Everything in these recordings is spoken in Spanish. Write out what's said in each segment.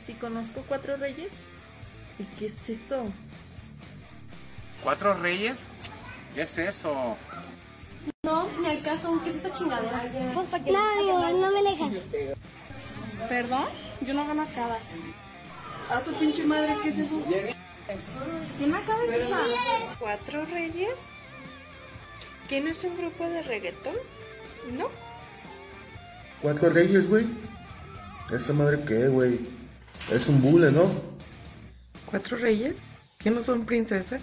que si conozco cuatro reyes. ¿Y qué es eso? ¿Cuatro reyes? ¿Qué es eso? No, ni al caso, ¿qué es esa chingadera? Pues para que No, no me dejas. ¿Perdón? Yo no gano acabas. A su pinche madre, ¿qué es eso? ¿Qué me acabas de esa? ¿Cuatro reyes? ¿Que no es un grupo de reggaetón? ¿No? ¿Cuatro reyes, güey? ¿Esa madre qué, güey? Es un bule, ¿no? ¿Cuatro reyes? ¿Que no son princesas?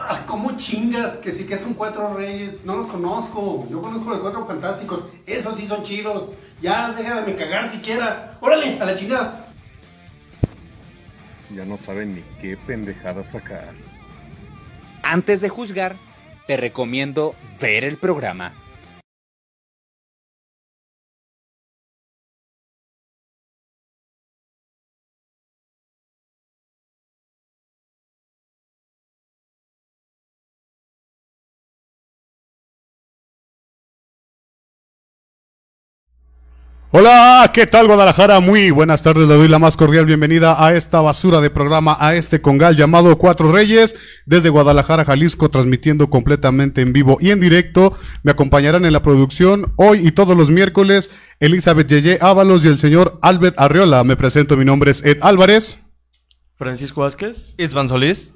Ah, ¿Cómo chingas? Que sí que son cuatro reyes. No los conozco. Yo conozco los cuatro fantásticos. Esos sí son chidos. Ya déjame cagar siquiera. Órale, a la chingada. Ya no saben ni qué pendejada sacar. Antes de juzgar, te recomiendo ver el programa. Hola, ¿qué tal Guadalajara? Muy buenas tardes, le doy la más cordial bienvenida a esta basura de programa, a este congal llamado Cuatro Reyes, desde Guadalajara, Jalisco, transmitiendo completamente en vivo y en directo. Me acompañarán en la producción hoy y todos los miércoles Elizabeth Yeye Ábalos y el señor Albert Arriola. Me presento, mi nombre es Ed Álvarez. Francisco Vázquez. Itzvan Solís.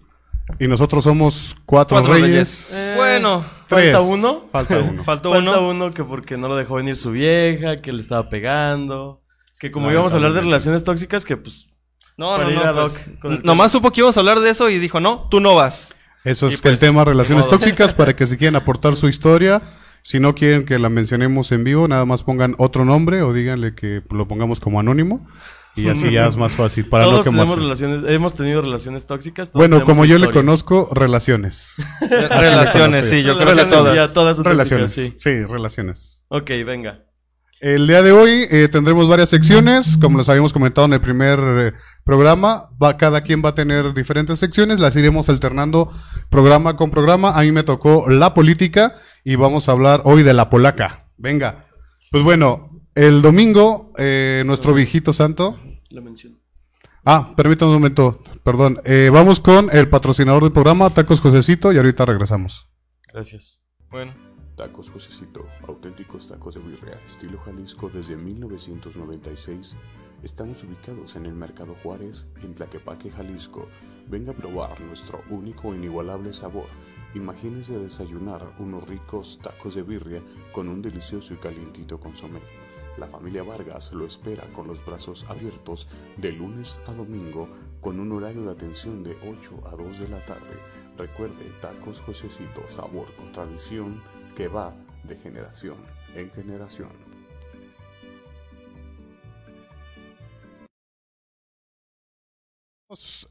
Y nosotros somos Cuatro, Cuatro Reyes. Reyes. Eh, Bueno, Falta uno. Falta uno. Falta uno. uno que porque no lo dejó venir su vieja, que le estaba pegando. Que como No, íbamos a hablar de relaciones tóxicas, que pues. No, no, no. Doc pues, nomás supo que íbamos a hablar de eso y dijo, no, tú no vas. Eso es Y que pues, el tema relaciones tóxicas para que si quieren aportar su historia, si no quieren que la mencionemos en vivo, nada más pongan otro nombre o díganle que lo pongamos como anónimo y así ya es más fácil para todos no tenemos quemarse. relaciones, hemos tenido relaciones tóxicas. todos Bueno, como yo le conozco, relaciones. Relaciones, sí, yo creo que todas. ya, todas son Relaciones. Sí. sí. relaciones. Ok, venga. El día de hoy eh, tendremos varias secciones, como les habíamos comentado en el primer eh, programa, va, cada quien va a tener diferentes secciones, las iremos alternando programa con programa. A mí me tocó la política y vamos a hablar hoy de la polaca. Venga, pues bueno, el domingo eh, nuestro viejito santo. La menciono. Ah, permítame un momento, perdón. Eh, vamos con el patrocinador del programa, Tacos Josecito, y ahorita regresamos. Gracias. Bueno, Tacos Josecito, auténticos tacos de birria, estilo Jalisco desde 1996. Estamos ubicados en el Mercado Juárez, en Tlaquepaque, Jalisco. Venga a probar nuestro único e inigualable sabor. Imagínese desayunar unos ricos tacos de birria con un delicioso y calientito consomé. La familia Vargas lo espera con los brazos abiertos de lunes a domingo con un horario de atención de 8 a 2 de la tarde. Recuerde, Tacos Josecito, sabor con tradición que va de generación en generación.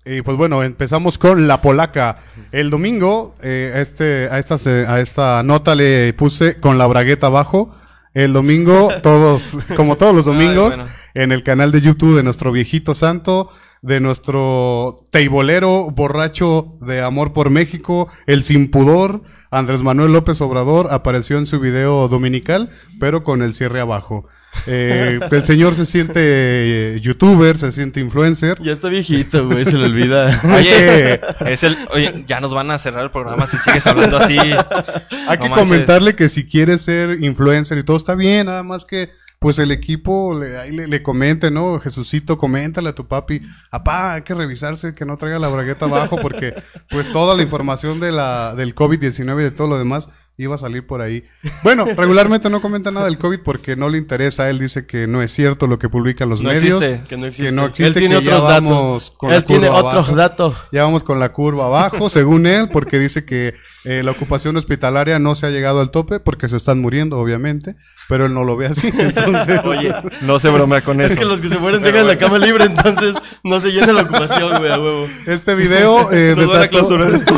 Y pues bueno, empezamos con la polaca. El domingo, eh, este, a, esta, se- a esta nota le puse con la bragueta abajo. El domingo, todos, como todos los domingos, bueno. en el canal de YouTube de nuestro viejito santo, de nuestro teibolero borracho de amor por México, el sin pudor, Andrés Manuel López Obrador, apareció en su video dominical, pero con el cierre abajo. Eh, el señor se siente eh, youtuber, se siente influencer. Ya está viejito, güey, se le olvida. oye, es el, oye, ya nos van a cerrar el programa si sigues hablando así. Hay No que manches. comentarle que si quiere ser influencer y todo está bien, nada más que pues el equipo le, ahí le, comente, ¿no? Jesucito, coméntale a tu papi, apá, hay que revisarse que no traiga la bragueta abajo porque pues toda la información de la, del COVID-19 y de todo lo demás iba a salir por ahí. Bueno, regularmente no comenta nada del COVID porque no le interesa, él dice que no es cierto lo que publican los No medios. existe, que no existe. Que no existe, Él tiene que otros datos. con la Él tiene otros abajo. datos. Ya vamos con la curva abajo, según él, porque dice que eh, la ocupación hospitalaria no se ha llegado al tope porque se están muriendo, obviamente, pero él no lo ve así. Entonces, Oye, no se bromea con Es eso. que los que se mueren dejan la cama libre, entonces no se llena la ocupación, güey, a huevo. este video eh, Nos van a clausurar esto.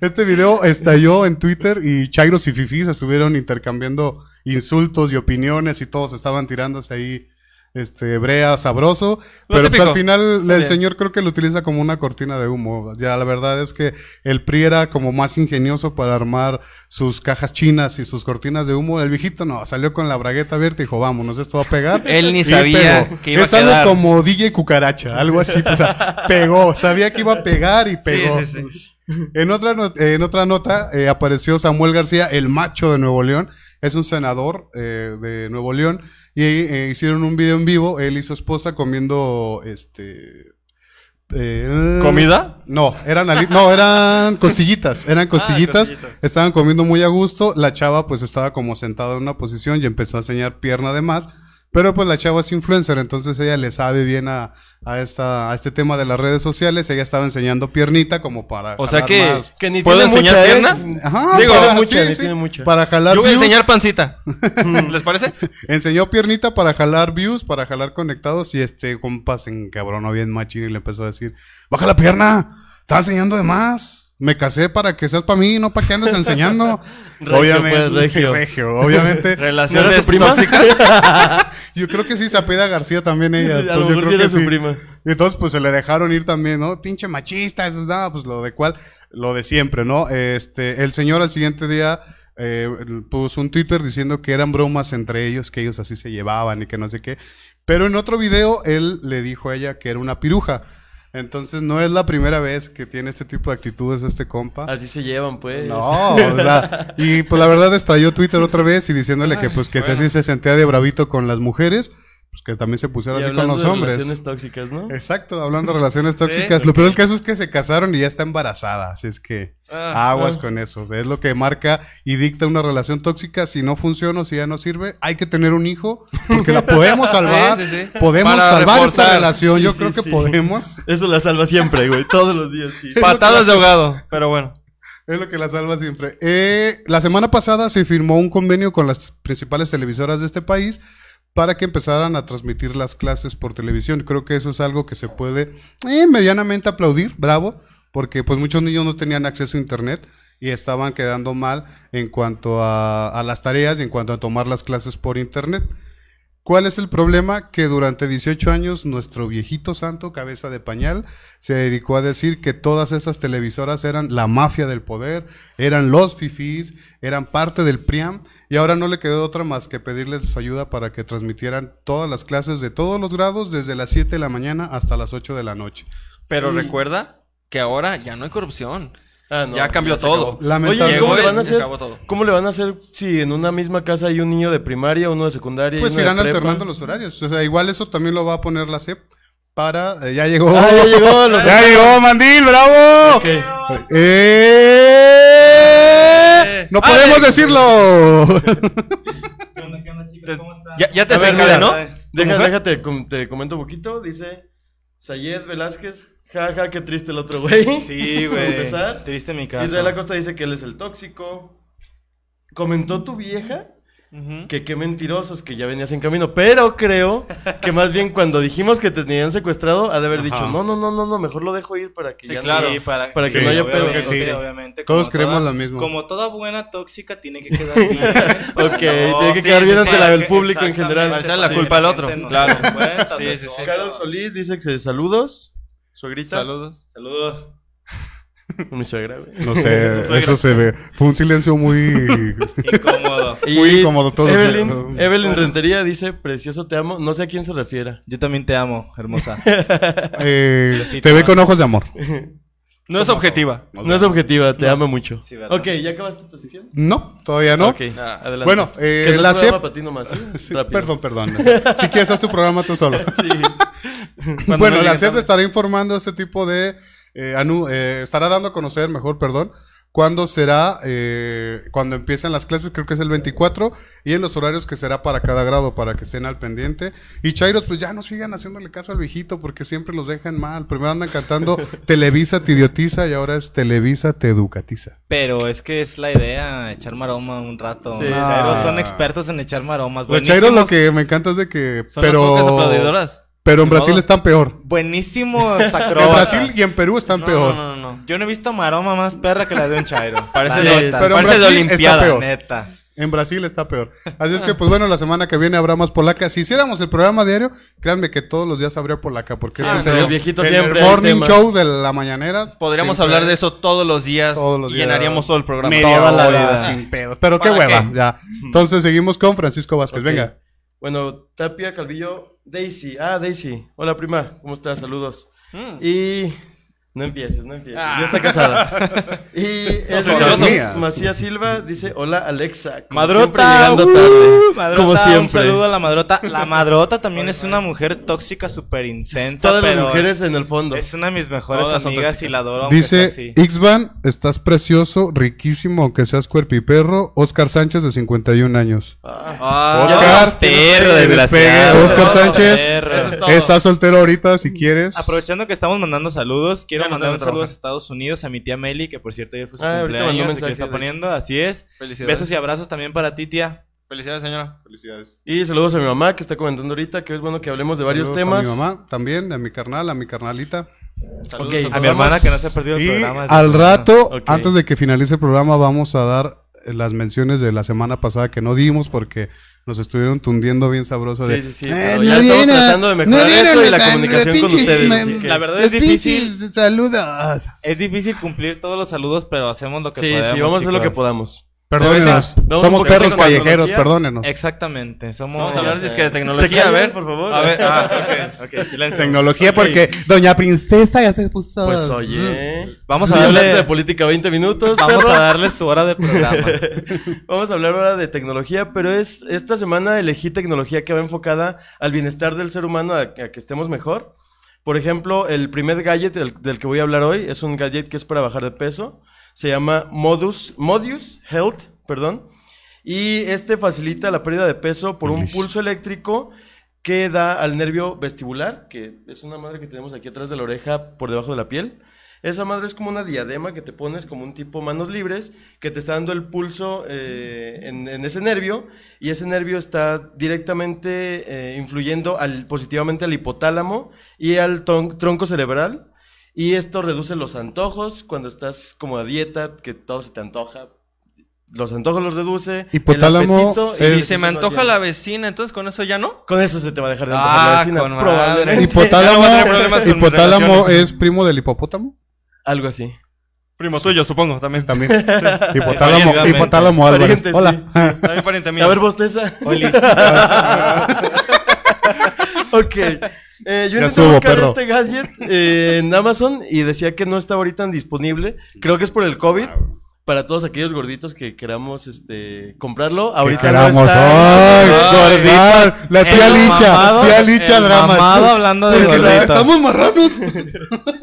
Este video estalló en Twitter y Chairos y Fifi se estuvieron intercambiando insultos y opiniones y todos estaban tirándose ahí este, brea, sabroso. Lo pero pues, al final Muy el bien. señor creo que lo utiliza como una cortina de humo. Ya la verdad es que el PRI era como más ingenioso para armar sus cajas chinas y sus cortinas de humo. El viejito no, salió con la bragueta abierta y dijo, vámonos, esto va a pegar. Él ni Y sabía pegó. que iba a Es algo quedar. como DJ Cucaracha, algo así. O sea, pegó, sabía que iba a pegar y pegó. Sí, sí, sí. En otra, en otra nota eh, apareció Samuel García, el macho de Nuevo León. Es un senador eh, de Nuevo León. Y eh, hicieron un video en vivo, él y su esposa comiendo este... eh, ¿Comida? No, eran no, eran costillitas, eran costillitas, costillitas. estaban comiendo muy a gusto, la chava pues estaba como sentada en una posición y empezó a enseñar pierna de más, pero pues la chava es influencer, entonces ella le sabe bien a, a esta, a este tema de las redes sociales, ella estaba enseñando piernita como para O sea jalar que, más. Que ni ¿puedo tiene enseñar mucha, ¿eh? pierna? Ajá, Digo, para- mucha, sí, ni sí, tiene mucha. para jalar Yo voy a enseñar pancita. ¿Les parece? Enseñó piernita para jalar views, para jalar conectados y este compa se encabronó bien machín y le empezó a decir, baja la pierna, estás enseñando de más. Me casé para que seas para mí, no para que andes enseñando. Regio, pues, regio. obviamente. Relaciones ¿No su prima? Yo creo que sí, se García también ella. A lo entonces yo creo sí era que su sí. prima. Y entonces pues se le dejaron ir también, ¿no? Pinche machista, eso es nada, pues lo de cual, lo de siempre, ¿no? Este, el señor al siguiente día eh, puso un Twitter diciendo que eran bromas entre ellos, que ellos así se llevaban y que no sé qué. Pero en otro video él le dijo a ella que era una piruja. Entonces no es la primera vez que tiene este tipo de actitudes este compa. Así se llevan, pues. No, o sea, y pues la verdad estalló Twitter otra vez y diciéndole que pues que si así se sentía de bravito con las mujeres, pues que también se pusiera Y así con los de hombres. relaciones tóxicas, ¿no? Exacto, hablando de relaciones tóxicas. Sí, Lo peor del caso es que se casaron y ya está embarazada, así es que Ah, aguas ah. con eso. Es lo que marca y dicta una relación tóxica. Si no funciona o si ya no sirve, hay que tener un hijo porque la podemos salvar. Sí, sí, sí. Podemos Para salvar esta relación. Yo creo que podemos. Eso la salva siempre, güey. Todos los días, sí. Patadas de ahogado, pero bueno. Es lo que la salva siempre. Eh, la semana pasada se firmó un convenio con las principales televisoras de este país para que empezaran a transmitir las clases por televisión. Creo que eso es algo que se puede eh, medianamente aplaudir, bravo, porque pues muchos niños no tenían acceso a internet y estaban quedando mal en cuanto a, a las tareas y en cuanto a tomar las clases por internet. ¿Cuál es el problema? Que durante 18 años nuestro viejito santo, cabeza de pañal, se dedicó a decir que todas esas televisoras eran la mafia del poder, eran los fifís, eran parte del PRIAM, y ahora no le quedó otra más que pedirles su ayuda para que transmitieran todas las clases de todos los grados desde las 7 de la mañana hasta las 8 de la noche. Pero Y- recuerda que ahora ya no hay corrupción. Ah, no, ya cambió todo. Oye, ¿cómo le van a y hacer? acabó todo. ¿Cómo le van a hacer si en una misma casa hay un niño de primaria, uno de secundaria y Pues uno de irán prepa? alternando los horarios. O sea, igual eso también lo va a poner la CEP para... eh, ya llegó. Ah, ya llegó, los- ya llegó, Mandil, bravo. ¡Eh! No ¡Ale! podemos decirlo. Ya, ya te A ver, desencadenó. mira, ¿Tu Deja, mujer? déjate, com- te comento un poquito. Dice Sayed Velázquez. Ja, ja, qué triste el otro güey. Sí, güey. Triste mi caso. Israel Acosta dice que él es el tóxico. Comentó tu vieja que qué mentirosos, que ya venías en camino. Pero creo que más bien cuando dijimos que te tenían secuestrado, ha de haber dicho, no, no, no, no, no, mejor lo dejo ir para que Sí, ya claro. no- para, para que sí, no haya pedo, sí. obviamente, Todos creemos toda- lo mismo. Como toda buena tóxica tiene que quedar bien. Ok, tiene que quedar bien ante la- el público en general. Para echarle la culpa al otro, claro. cuenta Sí, sí, sí. Carol Solís dice que se saludos. Suegrita. Saludos. Saludos. Mi suegra, güey. No sé, eso se ve. Fue un silencio muy... Incómodo. Muy incómodo todo. Evelyn, Evelyn Rentería dice, precioso te amo. No sé a quién se refiera. Yo también te amo, hermosa. Eh, te ve con ojos de amor. No es objetiva. No es objetiva, te amo mucho. Sí, ¿verdad? ok, ¿ya acabaste tu sesión? No, todavía no. Ok, adelante. Bueno, eh, que no la CEP- para ti nomás, ¿sí? Perdón, perdón. Si quieres, haz tu programa tú solo. Bueno, no la CEP estará informando este tipo de... eh, anu- eh, estará dando a conocer, mejor, perdón, cuándo será, eh, cuando empiecen las clases, creo que es el 24, y en los horarios que será para cada grado, para que estén al pendiente. Y Chairos, pues ya no sigan haciéndole caso al viejito, porque siempre los dejan mal. Primero andan cantando Televisa te idiotiza, y ahora es Televisa te educatiza. Pero es que es la idea, echar maroma un rato. Sí, chairos sí. son expertos en echar maromas. Los Chairos lo que me encanta es de que... Son las pocas pero... aplaudidoras. Pero en Brasil están peor. Buenísimos En acróbatas. Brasil y en Perú están No, peor. no, no, no. Yo no he visto maroma más perra que la de un chairo. Parece La de- neta. Pero en parece de Brasil está Olimpiada. peor. Neta. En Brasil está peor. Así es que, pues bueno, la semana que viene habrá más polaca. Si hiciéramos el programa diario, créanme que todos los días habría polaca, porque Ah, ese es el, el viejito el siempre, el morning tema. show de la mañanera. Podríamos Siempre- hablar de eso todos los días Todos los y días. llenaríamos todo el programa. Media Toda la hora, vida. sin pedos. Pero qué ¿Para hueva, qué? ya. Entonces seguimos con Francisco Vázquez. Venga. Bueno, Tapia, Calvillo, Daisy. Ah, Daisy. Hola, prima. ¿Cómo estás? Saludos. Mm. Y... No empieces, no empieces. Ah. Ya está casada. y eso, soy celoso. Macías- Silva dice, hola, Alexa. Como Madrota, siempre, llegando uh, tarde. madrota, como siempre. Un saludo a la madrota. La madrota también es una mujer tóxica, súper intensa. Todas las mujeres en el fondo. Es una de mis mejores Todas amigas y la adoro. Dice así. Ixvan, estás precioso, riquísimo, aunque seas cuerpiperro. Oscar Sánchez, de 51 años. Ah, Oscar, perro, despegue. desgraciado. Oscar Sánchez, es estás soltero ahorita si quieres. Aprovechando que estamos mandando saludos, quiero Ya, mandar un saludo a. Estados Unidos, a mi tía Meli, que por cierto ayer fue su Ah, cumpleaños, y que está poniendo, así es. Felicidades. Besos y abrazos también para ti, tía. Felicidades, señora. Felicidades. Y saludos a mi mamá que está comentando ahorita que es bueno que hablemos de varios Saludos temas. A mi mamá también, a mi carnal, a mi carnalita. Ok, A mi hermana que no se ha perdido el Y programa. al rato, Ok. antes de que finalice el programa, vamos a dar las menciones de la semana pasada que no dimos porque nos estuvieron tundiendo bien sabroso. de, Sí, sí, sí, "Eh, pero ya estamos tratando de mejorar eso y la comunicación con ustedes, así que- La verdad es difícil. pinches Saludos. Es difícil cumplir todos los saludos, pero hacemos lo que Sí, podemos. sí, vamos a hacer lo que podamos. Perdónenos. Somos perros callejeros, perdónenos. Exactamente, somos... Vamos a hablar de ¿se tecnología, a ver. por favor? A ver, ah, ok, ok, silencio. Tecnología porque Doña Princesa ya se puso. Pues oye. Vamos Sí, a darle- hablaste de política 20 minutos. Vamos perro. a darle su hora de programa. Vamos a hablar ahora de tecnología, pero es esta semana elegí tecnología que va enfocada al bienestar del ser humano, a, a que estemos mejor. Por ejemplo, el primer gadget del, del que voy a hablar hoy es un gadget que es para bajar de peso. Se llama Modus, Modius Health, perdón. Y este facilita la pérdida de peso por un pulso eléctrico que da al nervio vestibular, que es una madre que tenemos aquí atrás de la oreja por debajo de la piel. Esa madre es como una diadema que te pones como un tipo manos libres, que te está dando el pulso eh, en, en ese nervio, y ese nervio está directamente eh, influyendo al, positivamente al hipotálamo y al tronco cerebral, y esto reduce los antojos cuando estás como a dieta, que todo se te antoja. Los antojos los reduce. el Hipotálamo apetito, y es- Si se me antoja la vecina, entonces con eso ya no. Con eso se te va a dejar de antojar la Ah, vecina. con probablemente. Hipotálamo, no hipotálamo es primo del hipopótamo. Algo así. Primo tuyo, supongo, también. También. Hipotálamo, hipotálamo Álvarez. Pariente, Hola. sí, sí. También pariente mío. A ver, bosteza. Oli. ok. Eh, yo Ya intenté estuvo, buscar perro. este gadget eh, en Amazon y decía que no está ahorita disponible. Creo que es por el COVID. Para todos aquellos gorditos que queramos este, comprarlo. Ahorita no queramos. está. Ay. La tía El Licha. mamado- tía Licha el drama. mamado hablando de Porque la- gordito. Estamos marranos.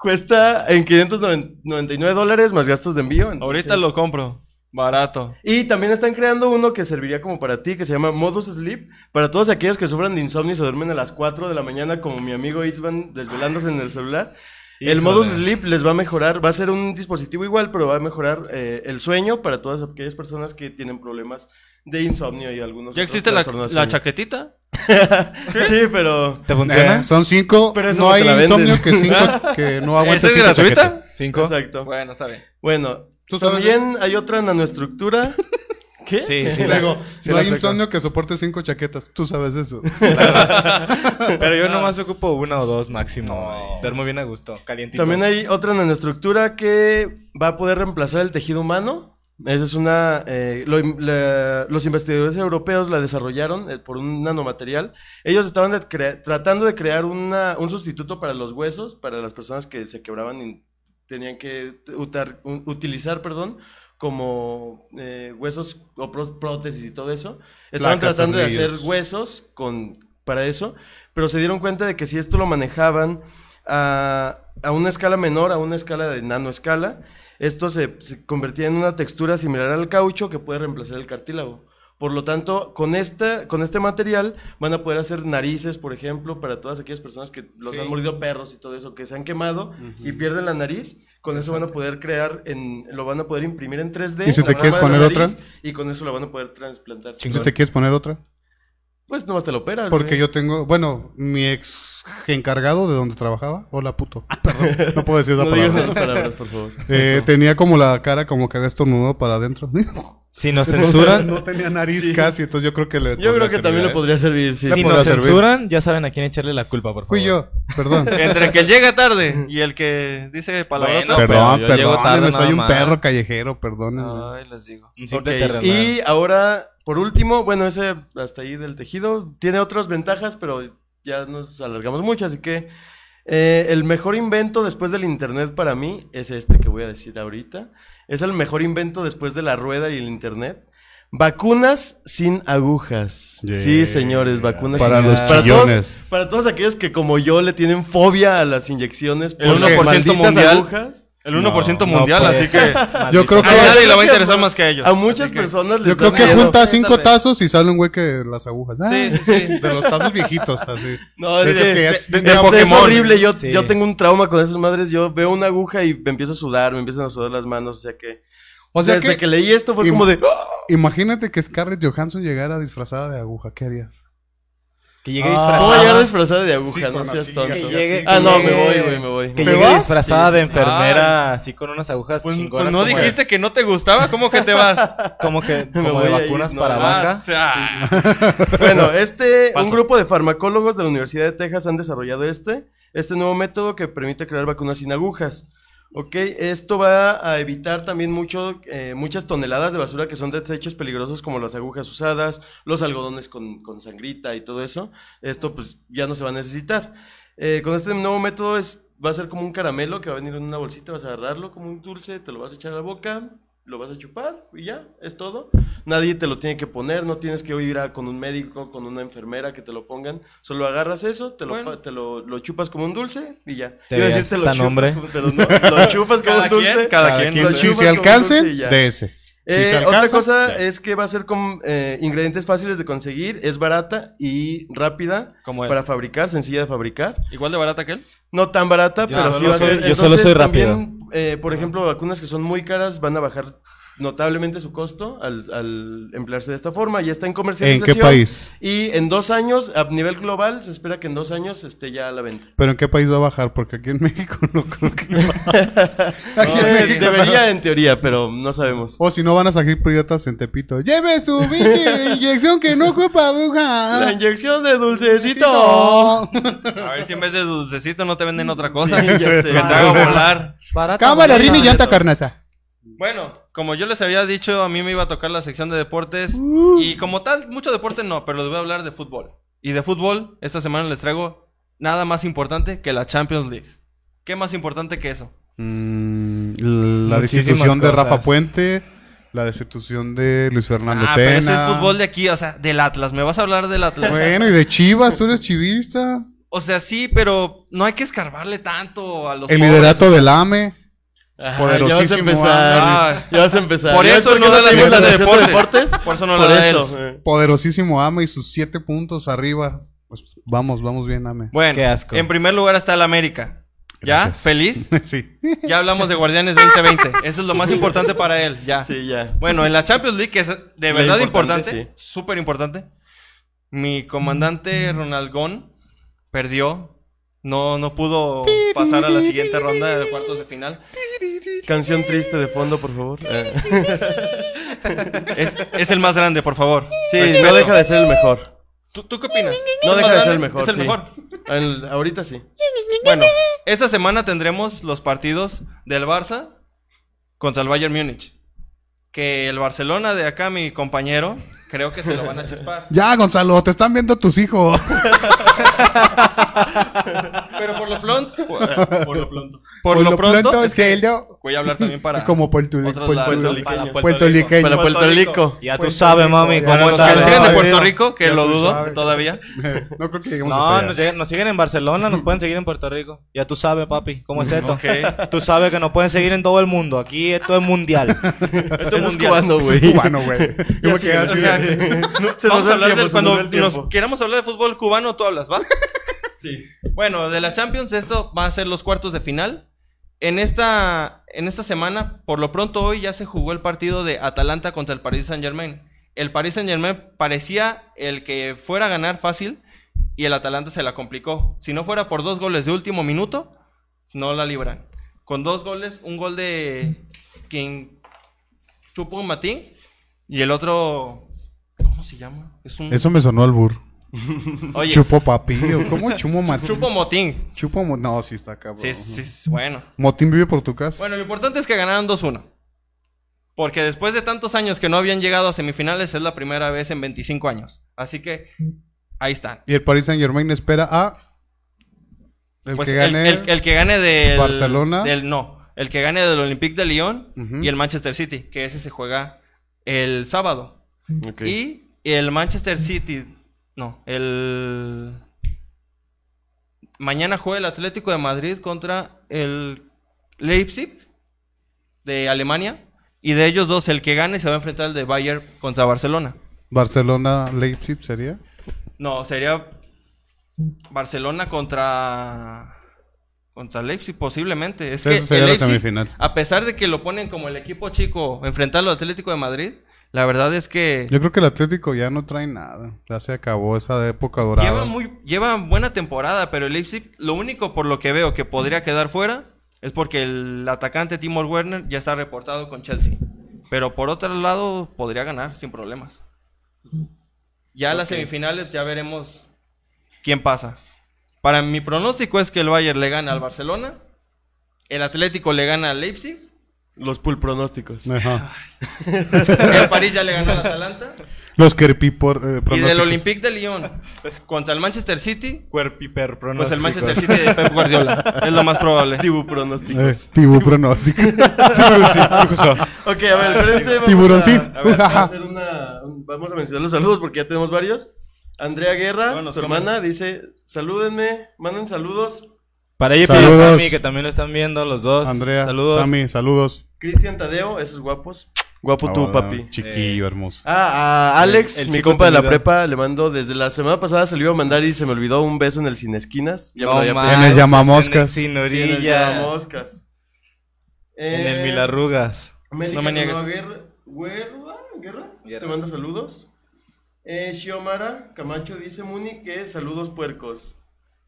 Cuesta en 599 dólares más gastos de envío. entonces- Ahorita lo compro. Barato. Y también están creando uno que serviría como para ti, que se llama Modus Sleep. Para todos aquellos que sufran de insomnio y se duermen a las 4 de la mañana, como mi amigo Isvan, desvelándose en el celular. El Híjole. Modus Sleep les va a mejorar, va a ser un dispositivo igual, pero va a mejorar eh, el sueño para todas aquellas personas que tienen problemas de insomnio y algunos. ¿Ya existe la, la chaquetita? Sí, pero. ¿Te funciona? Eh, son cinco. Pero no no hay insomnio que cinco que no aguante ¿Esa es cinco gratuita? chaquetas. ¿Cinco? Exacto. Bueno, está bien. Bueno, ¿Tú sabes también hay otra nanoestructura. ¿Qué? Sí, sí. Luego, Sí, no hay aplico. insomnio que soporte cinco chaquetas. Tú sabes eso. Pero yo nomás ocupo una o dos máximo. y Duermo bien a gusto, calientito. También hay otra nanoestructura que va a poder reemplazar el tejido humano. Esa es una. eh, lo- la- los investigadores europeos la desarrollaron eh, por un nanomaterial. Ellos estaban de tratando de crear una- un sustituto para los huesos, para las personas que se quebraban tenían que utar- utilizar, perdón, como eh, huesos o pró- prótesis y todo eso. Estaban Placas, tratando de hacer huesos con, para eso, pero se dieron cuenta de que si esto lo manejaban a, a una escala menor, a una escala de nanoescala, esto se, se convertía en una textura similar al caucho que puede reemplazar el cartílago. Por lo tanto, con, esta, con este material van a poder hacer narices, por ejemplo, para todas aquellas personas que los Sí. han mordido perros y todo eso, que se han quemado y pierden la nariz. Con eso van a poder crear, en, lo van a poder imprimir en 3D. ¿Y si la te quieres la poner otra? Y con eso lo van a poder trasplantar. Si te quieres poner otra. Pues nomás te lo operas. Porque güey. yo tengo, bueno, mi ex encargado de donde trabajaba, hola puto, perdón, no puedo decir esa No digas palabra. esas palabras, por favor. Eh, tenía como la cara como que había estornudado para adentro. Si nos censuran- No tenía nariz Sí. casi, entonces yo creo que le Yo creo que podría también servir, le podría servir, sí. Si nos servir. censuran, ya saben a quién echarle la culpa, por favor. Fui yo, perdón. Entre el que llega tarde y el que dice palabrotas. Bueno, Perdón, pero yo llego tarde perdónenme, soy un más. perro callejero, perdónenme. Ay, les digo. Un simple Ok, terrenal. Y ahora, por último, bueno, ese hasta ahí del tejido tiene otras ventajas, pero ya nos alargamos mucho, así que eh, el mejor invento después del internet para mí es este que voy a decir ahorita. Es el mejor invento después de la rueda y el internet. Vacunas sin agujas. Yeah. Sí, señores, vacunas Para sin los agujas. chillones. todos, para todos aquellos que como yo le tienen fobia a las inyecciones El por las 1% malditas mundial. agujas. El 1% No, mundial, no así que. Yo creo que- a nadie le va a interesar más que a ellos. A muchas Así que- personas les Yo creo que miedo. junta cinco tazos y sale un güey que las agujas. Sí, Ah, sí, sí. De los tazos viejitos, así. No, es De es, es- de- es- de es Pokémon. horrible. Yo, Sí. yo tengo un trauma con esas madres. Yo veo una aguja y me empiezo a sudar, me empiezan a sudar las manos. O sea que. O sea desde que, que, leí esto fue como de. imagínate que Scarlett Johansson llegara disfrazada de aguja. ¿Qué harías? Que llegue ¿Cómo llegar disfrazada. disfrazada de aguja? Sí, no seas tonto. así, llegue- ah, que no, me voy, güey, me voy. Que ¿Te llegue vas? disfrazada de enfermera, así con unas agujas Pues, chingonas. pues no de- dijiste que no te gustaba, ¿cómo que te vas? Como que, Me como voy de vacunas no, para ah, vaca. o sea, Bueno, este, Paso. un grupo de farmacólogos de la Universidad de Texas han desarrollado este, este nuevo método que permite crear vacunas sin agujas. Ok, esto va a evitar también mucho, eh, muchas toneladas de basura que son desechos peligrosos como las agujas usadas, los algodones con, con sangrita y todo eso. Esto pues ya no se va a necesitar. Eh, con este nuevo método es, va a ser como un caramelo que va a venir en una bolsita, vas a agarrarlo como un dulce, te lo vas a echar a la boca, lo vas a chupar y ya, es todo. Nadie te lo tiene que poner, no tienes que ir a, con un médico, con una enfermera que te lo pongan. Solo agarras eso, te lo, Bueno. te lo, lo chupas como un dulce y ya. Te Iba a veías decir, te lo chupas hombre. como- pero no, lo chupas como Cada un dulce. quien, cada quien, lo Si chupas se como un alcance, de ese. Si Eh, se otra cosa ya. es que va a ser con eh, ingredientes fáciles de conseguir, es barata y rápida Como para fabricar, sencilla de fabricar. Igual de barata que él. No tan barata, Yo pero solo sí va a soy- ser. yo solo soy rápido. Eh, por ejemplo, vacunas que son muy caras van a bajar notablemente su costo al, al emplearse de esta forma. Ya está en ¿En comercialización. qué país? Y en dos años, a nivel global, se espera que en dos años esté ya a la venta. ¿Pero en qué país va a bajar? Porque aquí en México no creo que... aquí en Eh, México no. debería en teoría, pero no sabemos. O si no van a salir priotas en Tepito. ¡Lleve su inyección que no ocupa aguja! La inyección de dulcecito. A ver si en vez de dulcecito no te venden otra cosa. Sí, ya que te haga volar. Cámara, rina y llanta carnaza. Bueno, como yo les había dicho, a mí me iba a tocar la sección de deportes. Y como tal, mucho deporte no, pero les voy a hablar de fútbol. Y de fútbol, esta semana les traigo nada más importante que la Champions League. ¿Qué más importante que eso? Mm, la Muchísimas destitución de. Rafa Puente, la destitución de Luis Fernando Ah, pero es el Tena. fútbol de aquí, o sea, del Atlas. ¿Me vas a hablar del Atlas? Bueno, y de Chivas, tú eres chivista. O sea, sí, pero no hay que escarbarle tanto a los El pobres, liderato o sea. del AME. Ajá, Poderosísimo Ya vas a empezar. Ah. ya vas a empezar. Por ¿Ya eso no da la de sección deportes. Por eso no la Por da él. eso, eh. Poderosísimo AME y sus siete puntos arriba. Pues vamos, vamos bien, AME. Bueno, Qué asco. en primer lugar está el América. ¿Ya? Gracias. ¿Feliz? sí. Ya hablamos de Guardianes 2020. Eso es lo más importante para él. Ya. Sí, ya. Bueno, en la Champions League, que es de La verdad importante, súper importante. Mi comandante Ronaldgón perdió. No, no pudo pasar a la siguiente ronda de cuartos de final. Canción triste de fondo, por favor. Es, es el más grande, por favor. Sí, Respeto. no deja de ser el mejor. ¿Tú, tú qué opinas? No ¿Es deja de ser el mejor. Es el sí. mejor. El- ahorita sí. Bueno, esta semana tendremos los partidos del Barça contra el Bayern Múnich. Que el Barcelona de acá, mi compañero, creo que se lo van a chispar. Ya, Gonzalo, te están viendo tus hijos. Pero por lo pronto. Por, por lo pronto. Por, lo, pronto. es que Celdo. voy a hablar también para. Como Puerto otros Puerto- lados. puertorriqueños. Para Puerto Rico. Ya tú sabes, mami, cómo tú Para los que está. nos siguen de Puerto. Rico, que Ya lo dudo sabes. todavía. No creo que lleguemos No, hasta nos, llegan- nos siguen en Barcelona, nos pueden seguir en Puerto Rico. Ya tú sabes, papi, cómo es esto. Ok. Tú sabes que nos pueden seguir en todo el mundo. Aquí esto es mundial. Esto es mundial. cubano, Es güey. cubano, güey. O sea, no- Se vamos a hablar tiempo, cuando nos queramos hablar de fútbol cubano, tú hablas, ¿va? Sí. Bueno, de la Champions, esto va a ser los cuartos de final. En esta, en esta semana, por lo pronto hoy ya se jugó el partido de Atalanta contra el Paris Saint Germain. el Paris Saint Germain parecía el que fuera a ganar fácil y el Atalanta se la complicó. Si no fuera por dos goles de último minuto, no la libran. Con dos goles, un gol de quien Chupo Matín y el otro, ¿cómo se llama? Es un... Eso me sonó al bur. Oye. Chupo papi. ¿o ¿Cómo chumo matín? Chupo Motín. Chupo mo- No, sí está cabrón. Sí, sí, sí, bueno. Motín vive por tu casa. Bueno, lo importante es que ganaron 2-1. Porque después de tantos años que no habían llegado a semifinales, es la primera vez en 25 años. Así que ahí están. Y el Paris Saint Germain espera a. El Pues que gane. el- el que gane del Barcelona. del- no, el que gane del Olympique de Lyon y el Manchester City, que ese se juega el sábado. Ok. Y el Manchester City, no, el mañana juega el Atlético de Madrid contra el Leipzig de Alemania y de ellos dos el que gane se va a enfrentar al de Bayern contra Barcelona. Barcelona, Leipzig sería. No, sería Barcelona contra contra Leipzig posiblemente. Es que el Leipzig, semifinal. a pesar de que lo ponen como el equipo chico enfrentarlo al Atlético de Madrid, la verdad es que Yo creo que el Atlético ya no trae nada. Ya se acabó esa época dorada. lleva muy lleva buena temporada, pero el Leipzig lo único por lo que veo que podría quedar fuera es porque el atacante Timor Werner ya está reportado con Chelsea. Pero por otro lado podría ganar sin problemas. Ya las Ok. semifinales ya veremos quién pasa. Para mi pronóstico es que el Bayern le gana al Barcelona, el Atlético le gana al Leipzig, Los pool pronósticos. Ajá. el París ya le gana al Atalanta Los Kerpi por. eh, y del pronósticos. Olympique de Lyon contra el Manchester City, Cuerpiper pues el Manchester City de Pep Guardiola es lo más probable. Tibu Eh, pronósticos. Tibu pronóstico. Ok, a ver, espérense. vamos Tiburón, a- sí. a ver, vamos, a hacer una, un- vamos a mencionar los saludos porque ya tenemos varios. Andrea Guerra, Bueno, su ¿cómo? hermana, dice: Salúdenme, manden saludos. Para ella y para. Sammy, que también lo están viendo los dos. Andrea, Saludos. Sammy, saludos. Cristian Tadeo, esos guapos. Guapo tú, Ah, papi. Chiquillo, hermoso. Ah, a Alex, El- el mi compa de la prepa, le mando desde la semana pasada se lo iba a mandar y se me olvidó un beso en el Cine Esquinas. Ya me lo No había En el llamamoscas. Sin. Sí, en el orilla. llamamoscas. En el Eh, Milarrugas. América No me niegues. Sanova Guerra, Guerra, Guerra, te manda saludos. Eh, Xiomara Camacho dice Muni que saludos puercos.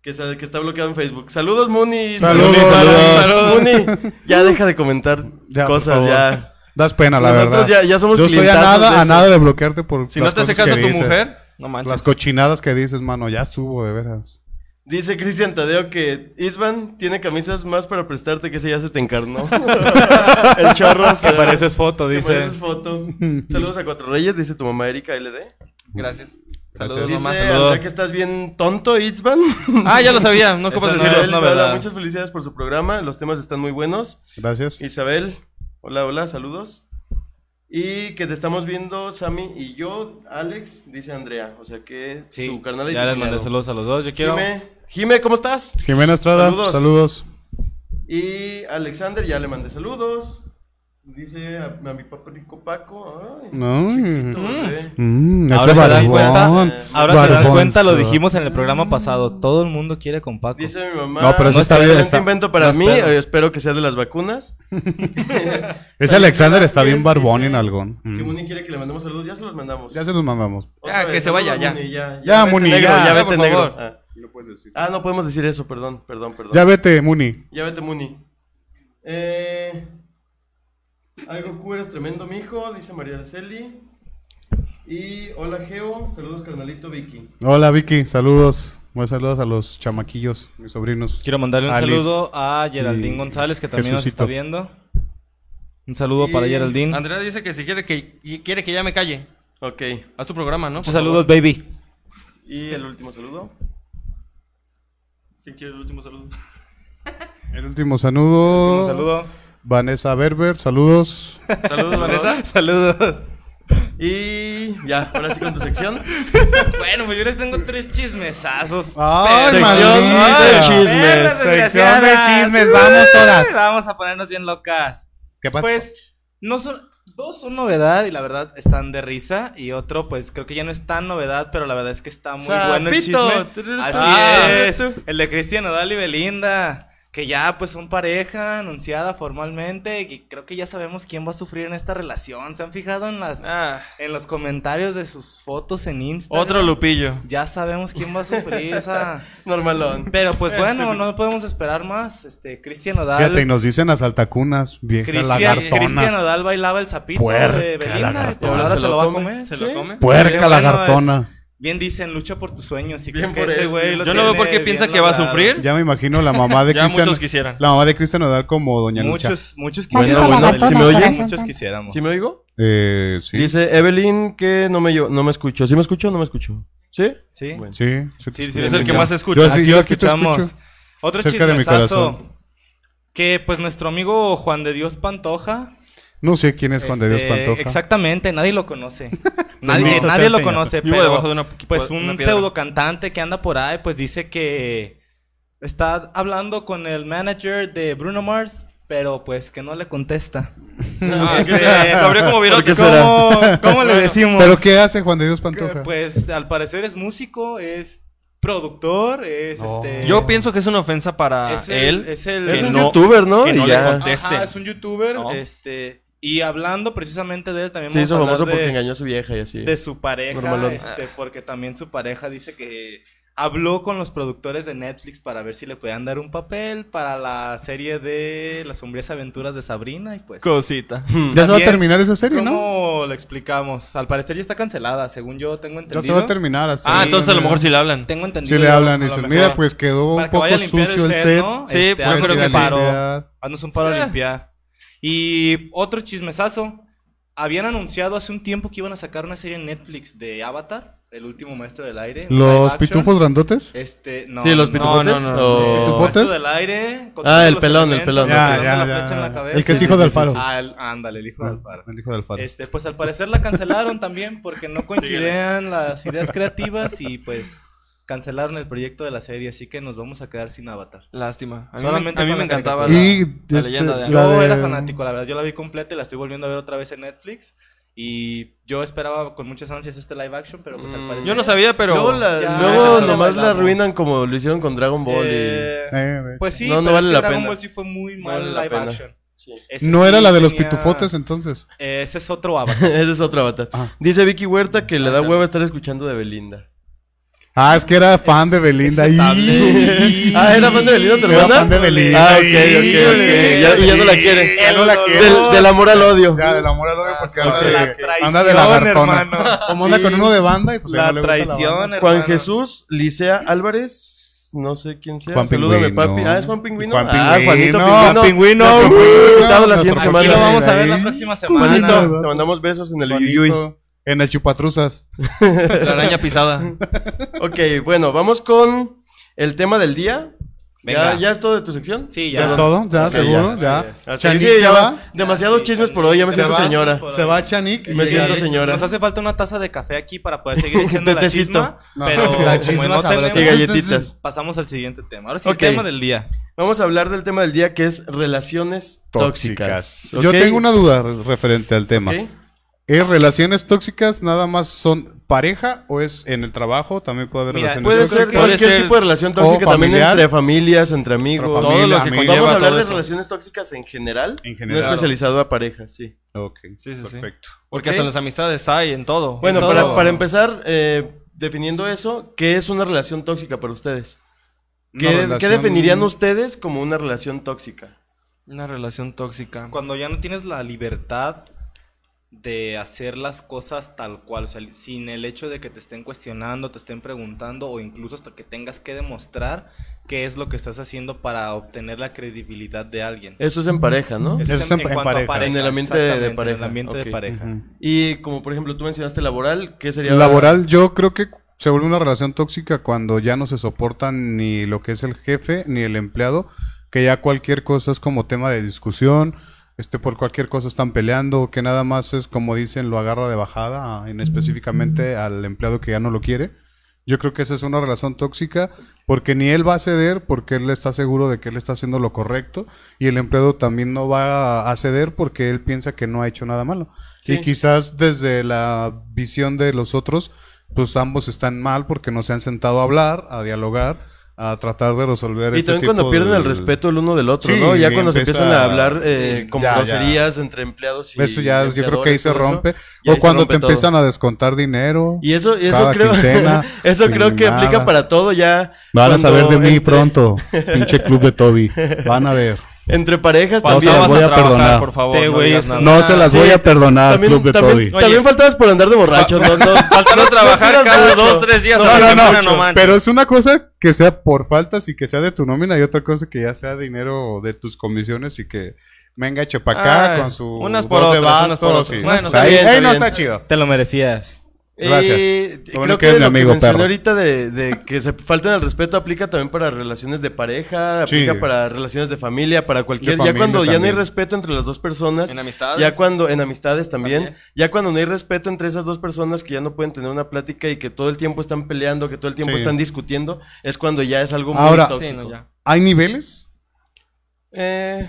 Que, que está bloqueado en Facebook. Saludos Muni. Saludos, Saludos. saludos. Muni, ya deja de comentar Ya, cosas, ya. Das pena, la Nosotros verdad. ya- ya somos Yo estoy a nada, de a nada de bloquearte por. Si no te hace caso que tu dices. mujer, no manches. Las cochinadas que dices, mano, ya estuvo, de veras. Dice Cristian Tadeo que Isvan tiene camisas más para prestarte que ese ya se te encarnó. El chorro. Que pareces foto, Que dice. pareces foto. Saludos a Cuatro Reyes, dice tu mamá Erika LD. Gracias. Saludos, Dice Saludos. que estás bien tonto, Isvan. Ah, ya lo sabía, no ocupas Isabel, decirlo. Muchas felicidades por su programa, los temas están muy buenos. Gracias. Isabel, hola, hola, saludos. Y que te estamos viendo, Sammy y yo, Alex, dice Andrea. O sea que Sí, tu carnal y ya les mandé saludos a los dos. Yo quiero. Jime, Jime, ¿cómo estás? Jimena Estrada, Saludos. saludos. Y Alexander, ya le mandé saludos. Dice a, a mi papá rico Paco. Ay, No. chiquito, bebé. Mm, ese Ahora se dan cuenta, ahora se dan cuenta, lo dijimos en el programa pasado. Todo el mundo quiere con Paco. Dice mi mamá. No, pero eso está bien, excelente está- invento para no mí. espero. eh, espero que sea de las vacunas. Ese Alexander está bien barbón dice en algón. Que Mm. Muni quiere que le mandemos saludos. Ya se los mandamos. Ya se los mandamos. Otra Ya, que vez, se vaya, ya. Muni, ya, Ya, vete Muni, negro, ya. vete por negro. favor. Ah. Ah, no podemos decir eso, perdón, perdón, perdón. Ya vete, Muni. Ya vete, Muni. Eh, algo Q eres tremendo, mijo, dice María Araceli. Y hola, Geo. Saludos, carnalito Vicky. Hola, Vicky. Saludos. Buenos saludos a los chamaquillos, mis sobrinos. Quiero mandarle un Alice saludo a Geraldine y González, que también nos está viendo. Un saludo Y para Geraldine. Andrea dice que si quiere que, quiere que ya me calle. Ok. Haz tu programa, ¿no? Muchos saludos, favor. baby. Y el último saludo. ¿Quién quiere el último saludo? El último saludo. Un saludo. Vanessa Berber, saludos. Saludos, Vanessa. Saludos. Y ya, ahora sí con tu sección. Bueno, pues yo les tengo tres chismesazos. Ay, Sección de chismes. Sección de chismes, vamos todas. Vamos a ponernos bien locas. ¿Qué pasa? Pues, no son. Dos son novedad y la verdad están de risa. Y otro, pues creo que ya no es tan novedad, pero la verdad es que está muy bueno el chisme. Así Ah. es. El de Cristian Odal y Belinda. Que ya pues son pareja anunciada formalmente y creo que ya sabemos quién va a sufrir en esta relación. ¿Se han fijado en las Ah, en los comentarios de sus fotos en Instagram? otro Lupillo. Ya sabemos quién va a sufrir esa Normalón. Pero pues bueno, no podemos esperar más. Este Cristian Nodal Fíjate, y nos dicen a saltacunas, vieja Cristian, lagartona. Cristian Nodal bailaba el sapito Puerca de Belinda, y pues lagartona. ahora ¿Se se, lo va a come? comer. ¿Se lo come? Puerca Pero bueno, lagartona. es- bien dicen, lucha por tus sueños. Y Bien creo que ese güey lo Yo no veo por qué piensa que va a sufrir. Ya me imagino la mamá de Ya Cristian. muchos quisieran. La mamá de Cristian Nodal como Doña Lucha. Muchos, muchos Bueno, quisieran. bueno, ¿sí me oye? Muchos quisiéramos. ¿Sí me oigo? Eh, sí. Dice Evelyn que no me, yo, no me escucho. ¿Sí me escucho o no me escucho? ¿Sí? Sí. Bueno. Sí, sí, Sí. Es el que más escucha. Yo Aquí yo lo escuchamos. escucho. Otro chismesazo. Que pues nuestro amigo Juan de Dios Pantoja. No sé quién es Juan de Dios este, Pantoja. Exactamente, nadie lo conoce. nadie nadie lo conoce, Vivo pero debajo de una- pues una un piedra. pseudo cantante que anda por ahí, pues dice que está hablando con el manager de Bruno Mars, pero pues que no le contesta. Ah, Este, como. ¿Cómo, cómo le decimos? ¿Pero qué hace Juan de Dios Que, Pantoja? Pues al parecer es músico, es productor, es No. este... Yo pienso que es una ofensa para es el- él. es el- que Es un no- youtuber, ¿no? que Y ya. le conteste. Ajá, es un youtuber, No. este... Y hablando precisamente de él también Se vamos hizo a hablar famoso de- porque engañó a su vieja y así. de su pareja, este, porque también su pareja dice que habló con los productores de Netflix para ver si le podían dar un papel para la serie de Las sombrías aventuras de Sabrina y pues Cosita. Ya se va a terminar esa serie, ¿no? ¿Cómo lo explicamos? Al parecer ya está cancelada, según yo tengo Ya entendido. se va a terminar. hasta Ah, ahí, entonces a lo mejor sí le hablan. Tengo entendido. Sí le hablan y dicen, mejor. mira, pues quedó Para un que vaya poco a limpiar el sucio el set, set. ¿no? Sí, Este, pues, creo un que sí. haznos un paro a limpiar. Y otro chismesazo. Habían anunciado hace un tiempo que iban a sacar una serie en Netflix de Avatar, el último maestro del aire. ¿Los pitufos grandotes? Este, no. Sí, los no, pitufotes. no, no, no. o- ¿Pitufotes? Maestro del aire. con Ah, el pelón, el pelón. Ya, dan ya, la ya. flecha en la cabeza. El que es hijo sí, del sí, faro. sí. Ah, el- ándale, el hijo del faro. El hijo del faro. Este, pues al parecer la cancelaron también porque no coincidían las ideas creativas y pues cancelaron el proyecto de la serie, así que nos vamos a quedar sin Avatar. Lástima. A mí, Solamente me, a mí me encantaba la, Y, la este, leyenda de. Yo de- era fanático, la verdad, yo la vi completa y la estoy volviendo a ver otra vez en Netflix y yo esperaba con muchas ansias este live action, pero pues al Mm, parecer Yo no sabía, pero... Luego, la- ya, luego ya nomás la arruinan como lo hicieron con Dragon Ball Eh, Eh, Pues sí, No, no pero vale es que la Dragon pena. Ball sí fue muy No mal vale la live pena. action. Sí. ¿No sí era la de los pitufotes entonces? Ese es otro Avatar. Ese es otro avatar. Ah. Dice Vicky Huerta que le da Ah, hueva estar escuchando de Belinda. Ah, es que era fan de Belinda. Ah, ¿era fan de Belinda tu Era hermana? fan de Belinda. Ah, ok, ok, ok. Ya- y ya no la quiere. Ya no la quiere. Del, del amor al odio. Ya, del amor al odio porque anda de la traición, anda de lagartona. hermano. Como anda con uno de banda y pues La no le gusta la traición, banda. Juan. Jesús Licea Álvarez. No sé quién sea. Juan Salúdame, Pingüino. papi. Ah, es Juan Pingüino. Juan Ah, Pingüino. Juanito Juan Pingüino. Pingüino. Uh, invitado la nuestro siguiente Aquí semana. lo vamos a ver la Ahí. próxima semana. Juanito, te mandamos besos en el Yuyuy. Juanito, En el chupatruzas. La araña pisada. Ok, bueno, vamos con el tema del día. Venga. ¿Ya, ¿Ya es todo de tu sección? Sí, ¿Ya ya. es todo? ¿Ya? Ok, ¿Seguro? ya. Chanik ya va. Demasiados sí, chismes por hoy, ya me siento va. señora. Se va Chanik. y Me siento señora. Nos hace falta una taza de café aquí para poder seguir echando De la chisma. No, pero la como chisma no sabrosa. Y tenemos, galletitas. pasamos al siguiente tema. Ahora sí, el tema del día. Vamos a hablar del tema del día que es relaciones tóxicas. Tóxicas. Yo tengo una duda re- referente al tema. ¿Es relaciones tóxicas nada más son pareja o es en el trabajo? También puede haber Mira, relaciones Puede tóxicas. ser cualquier puede ser- tipo de relación tóxica también familiar. entre familias, entre amigos. Entre todo familia, lo que amigos. Vamos a hablar de eso. relaciones tóxicas en general. En No general. especializado a pareja, sí. Ok, Sí, sí, sí. perfecto. Porque Ok. hasta en las amistades hay, en todo. Bueno, En para, todo. para empezar, eh, definiendo eso, ¿qué es una relación tóxica para ustedes? ¿Qué, definirían ustedes como una relación tóxica? Una relación tóxica. Cuando ya no tienes la libertad de hacer las cosas tal cual, o sea, sin el hecho de que te estén cuestionando, te estén preguntando o incluso hasta que tengas que demostrar qué es lo que estás haciendo para obtener la credibilidad de alguien. Eso es en pareja, ¿no? Eso Eso es en, en en pareja. En el ambiente de- pareja, En el ambiente de pareja. Y como por ejemplo tú mencionaste laboral, ¿qué sería? Laboral, yo creo que se vuelve una relación tóxica cuando ya no se soportan ni lo que es el jefe ni el empleado, que ya cualquier cosa es como tema de discusión, este por cualquier cosa están peleando, que nada más es como dicen lo agarra de bajada, en específicamente al empleado que ya no lo quiere. Yo creo que esa es una relación tóxica porque ni él va a ceder porque él está seguro de que él está haciendo lo correcto y el empleado también no va a ceder porque él piensa que no ha hecho nada malo. Sí. Y quizás desde la visión de los otros, pues ambos están mal porque no se han sentado a hablar, a dialogar, a tratar de resolver Y este también cuando pierden el de- respeto el uno del otro, Sí, ¿no? Ya cuando se empieza- empiezan a hablar eh, sí, como ya, ya. groserías entre empleados y Eso ya, yo creo que ahí se eso, rompe. ahí O se cuando rompe te todo. empiezan a descontar dinero. Y eso, y eso cada creo, quincena, eso creo que nada. aplica para todo ya. Van a saber de mí entre- pronto, pinche club de Toby. Van a ver. Entre parejas No también. se las voy a perdonar. por favor, Te, no güey, digas es nada. No se las voy a perdonar, también, club de también, Toby. también faltabas por andar de borracho. no, no, Falta no trabajar cada dos, tres días. No, a la no, semana, no, no manches. pero es una cosa que sea por faltas y que sea de tu nómina y otra cosa que ya sea dinero de tus comisiones y que venga eche para acá Ah, con su unas por dos de otras, unas por bastos otras. y- Bueno, o sea, está bien, ahí está no bien. está chido. Te lo merecías. Gracias. Eh, bueno creo que que, es mi lo amigo, que mencioné ahorita de, de que se falten al respeto aplica también para relaciones de pareja, Sí. aplica para relaciones de familia, para cualquier... De ya familia cuando ya no hay respeto entre las dos personas... En amistades. Ya cuando, en amistades también, También. ya cuando no hay respeto entre esas dos personas que ya no pueden tener una plática y que todo el tiempo están peleando, que todo el tiempo Sí. están discutiendo, es cuando ya es algo muy Ahora- tóxico. Sí, no, ya. ¿Hay niveles? Eh,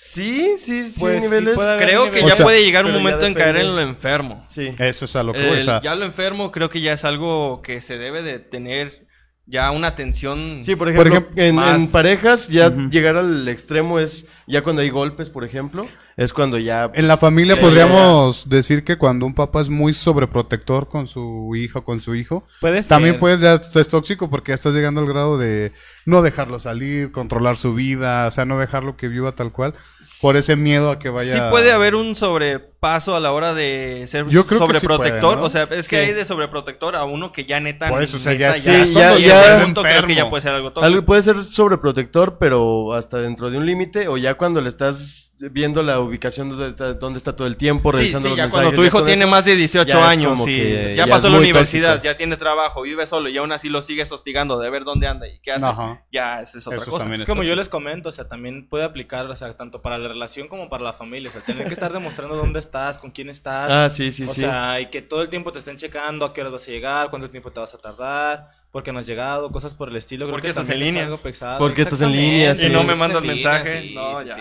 sí, sí, sí, Pues sí niveles. Creo que O ya sea, puede llegar un momento en caer en lo enfermo. Sí. Eso es a lo que o sea, ya lo enfermo creo que ya es algo que se debe de tener ya una atención. Sí, por ejemplo, ejemplo, en, más- en parejas ya llegar al extremo es ya cuando hay golpes, por ejemplo, es cuando ya En la familia podríamos decir que cuando un papá es muy sobreprotector con su hija o con su hijo, Puede también ser. puedes ya es tóxico porque ya estás llegando al grado de no dejarlo salir, controlar su vida, o sea, no dejarlo que viva tal cual, por ese miedo a que vaya. Sí puede haber un sobrepaso a la hora de ser Yo creo que sí sobreprotector. puede, ¿no? O sea, es que Sí. hay de sobreprotector a uno que ya neta. Por eso, o sea, neta, ya sí, es ya- ya- punto, creo que ya puede ser algo tóxico. algo puede ser sobreprotector, pero hasta dentro de un límite o ya cuando le estás viendo la ubicación donde está, dónde está todo el tiempo, Sí, revisando sí, los ya mensajes. cuando tu hijo tiene eso, más de 18 ya es años y que ya ya pasó es la universidad, tóxico. ya tiene trabajo, vive solo y aún así lo sigues hostigando de ver dónde anda y qué hace, Ajá. ya esa es otra Eso cosa. Es como yo les comento, o sea, también puede aplicar, o sea, tanto para la relación como para la familia. O sea, tener que estar demostrando dónde estás, con quién estás. Ah, sí, sí, o sí. sea, y que todo el tiempo te estén checando a qué hora vas a llegar, cuánto tiempo te vas a tardar, por qué no has llegado, cosas por el estilo. Creo ¿Por qué que estás en es línea? algo pesado. ¿Por qué estás en línea? Sí. Y no me mandas mensaje, sí, no, sí, ya. sí.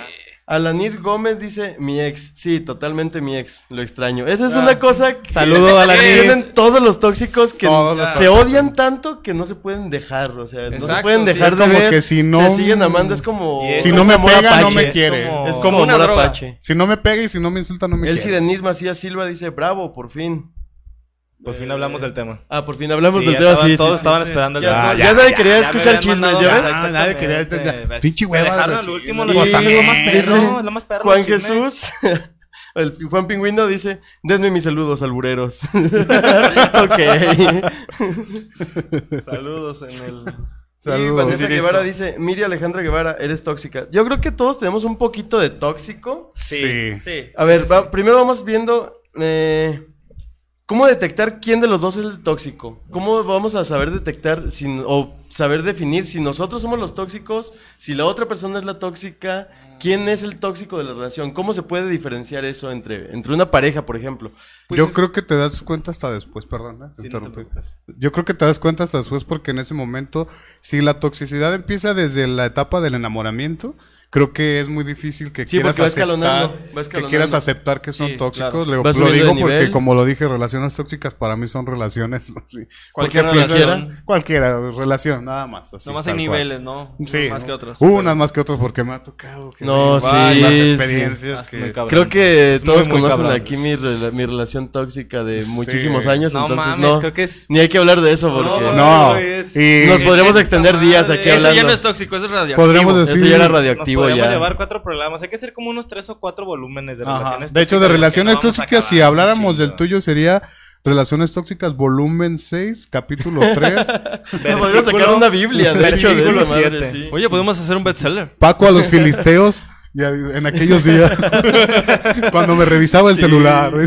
Alanis Gómez dice, mi ex. Sí, totalmente mi ex. Lo extraño. Esa es Ah. una cosa que Saludo, Alanis. tienen todos los tóxicos que Todos los se tóxicos. odian tanto que no se pueden dejar. O sea, no se pueden sí, dejar es de como ver. que si no- Se siguen amando. Es como... Es Si es no me pega, no me Es quiere. como- Es Como como una droga. Si no me pega y si no me insulta, no me Elsie quiere. Denise Macías Silva dice, bravo, por fin. Por fin hablamos del tema. Ah, por fin hablamos Sí, del tema, estaban- sí, todos sí, estaban sí. esperando el Ya, tema. ya nadie quería escuchar chismes, ¿ya ves? Ah, nadie quería este- exactamente. pinche hueva de dejaron los al último, chismes. los Y- chismes, lo más Dice perro, lo más perro, Juan. Jesús, el Juan Pingüino dice, denme mis saludos, albureros. ok. Saludos en el... Y Saludos. Vanessa Sí, Guevara dice, Miri Alejandra Guevara, eres tóxica. Yo creo que todos tenemos un poquito de tóxico. Sí. Sí. A ver, va- primero vamos viendo eh, cómo detectar quién de los dos es el tóxico. ¿Cómo vamos a saber detectar o saber definir si nosotros somos los tóxicos, si la otra persona es la tóxica, quién es el tóxico de la relación? ¿Cómo se puede diferenciar eso entre, entre una pareja, por ejemplo? Pues Yo es- creo que te das cuenta hasta después, perdón. ¿eh? Sí, no. Yo creo que te das cuenta hasta después porque en ese momento, si la toxicidad empieza desde la etapa del enamoramiento, creo que es muy difícil que Sí, quieras porque va aceptar, que quieras aceptar que son Sí, tóxicos. claro. Lo digo porque como lo dije, relaciones tóxicas para mí son relaciones así. Cualquier relación. Cualquiera relación, nada más. así, Nomás hay cual. niveles, ¿no? Sí, más ¿no? que otros. Unas más que otras porque me ha tocado. que No, sí, sí. experiencias Hasta que-. Creo que Es todos muy conocen cabrón. aquí mi, rela- mi relación tóxica de muchísimos años, No entonces mames, no, creo que es- ni hay que hablar de eso porque No, y nos podríamos extender días aquí Eso hablando. ya no es tóxico, eso es radioactivo. Podríamos decir. Eso ya era radioactivo podríamos ya. llevar cuatro programas. Hay que hacer como unos tres o cuatro volúmenes de Ajá. relaciones De hecho, de relaciones no tóxicas, si habláramos chingo. del tuyo, sería Relaciones Tóxicas, volumen 6, capítulo 3. No, podríamos sacar una Biblia, de hecho, de esa madre, siete. sí. Oye, podemos hacer un bestseller. Paco a los filisteos. ya en aquellos días. cuando me revisaba el Sí. celular.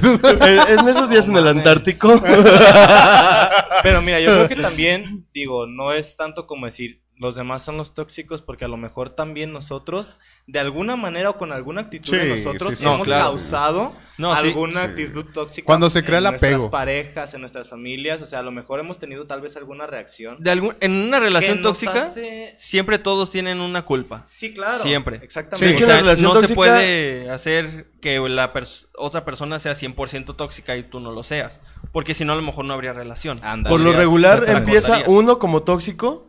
En esos días en el Antártico. Pero mira, yo creo que también, digo, no es tanto como decir los demás son los tóxicos, porque a lo mejor también nosotros, de alguna manera o con alguna actitud de Sí, nosotros, sí, sí, hemos claro. causado No, alguna sí. actitud tóxica. Cuando se crea en el apego. nuestras parejas, en nuestras familias, o sea, a lo mejor hemos tenido tal vez alguna reacción. De algún, en una relación tóxica, hace- siempre todos tienen una culpa. Sí, claro. Siempre. Exactamente. O sea, no se puede hacer que la pers- otra persona sea 100% tóxica y tú no lo seas. Porque si no, a lo mejor no habría relación. Ándale. Por lo regular empieza uno como tóxico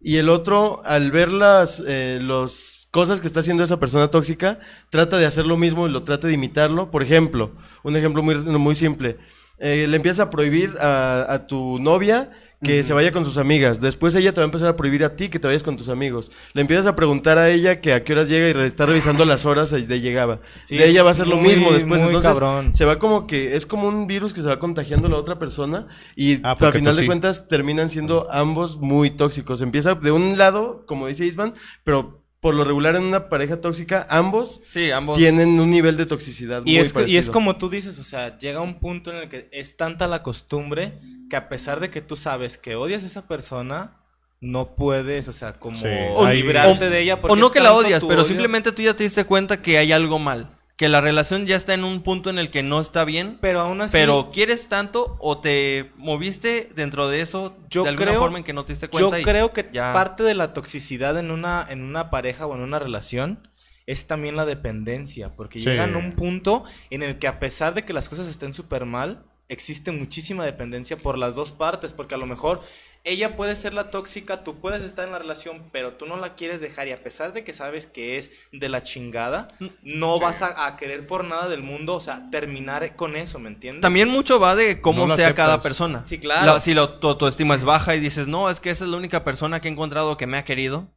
Y el otro, al ver las eh, los cosas que está haciendo esa persona tóxica, trata de hacer lo mismo y lo trata de imitarlo. Por ejemplo, un ejemplo muy, muy simple. Eh, le empieza a prohibir a, a tu novia que se vaya con sus amigas. Después ella te va a empezar a prohibir a ti que te vayas con tus amigos. Le empiezas a preguntar a ella que a qué horas llega y está revisando las horas de llegaba. Sí, de ella va a ser lo muy, mismo después. Entonces cabrón. se va como que es como un virus que se va contagiando a la otra persona y Ah, al final de sí. cuentas terminan siendo ambos muy tóxicos. Empieza de un lado, como dice Isman, pero por lo regular en una pareja tóxica ambos Sí, ambos. tienen un nivel de toxicidad Y muy es, y es como tú dices, o sea, llega un punto en el que es tanta la costumbre que a pesar de que tú sabes que odias a esa persona, no puedes, o sea, como Sí. O- librarte o- de ella. O no que la odias, pero odio. simplemente tú ya te diste cuenta que hay algo mal. Que la relación ya está en un punto en el que no está bien. Pero aún así, Pero quieres tanto o te moviste dentro de eso Yo de alguna creo- forma en que no te diste yo cuenta. y creo que ya- parte de la toxicidad en una, en una pareja o en una relación es también la dependencia, porque Sí. llegan a un punto en el que a pesar de que las cosas estén súper mal, existe muchísima dependencia por las dos partes, porque a lo mejor ella puede ser la tóxica, tú puedes estar en la relación, pero tú no la quieres dejar y a pesar de que sabes que es de la chingada, no vas a, a querer por nada del mundo, o sea, terminar con eso, ¿me entiendes? También mucho va de cómo No sea cada persona. Sí, claro. La- si la, tu autoestima es baja y dices, no, es que esa es la única persona que he encontrado que me ha querido.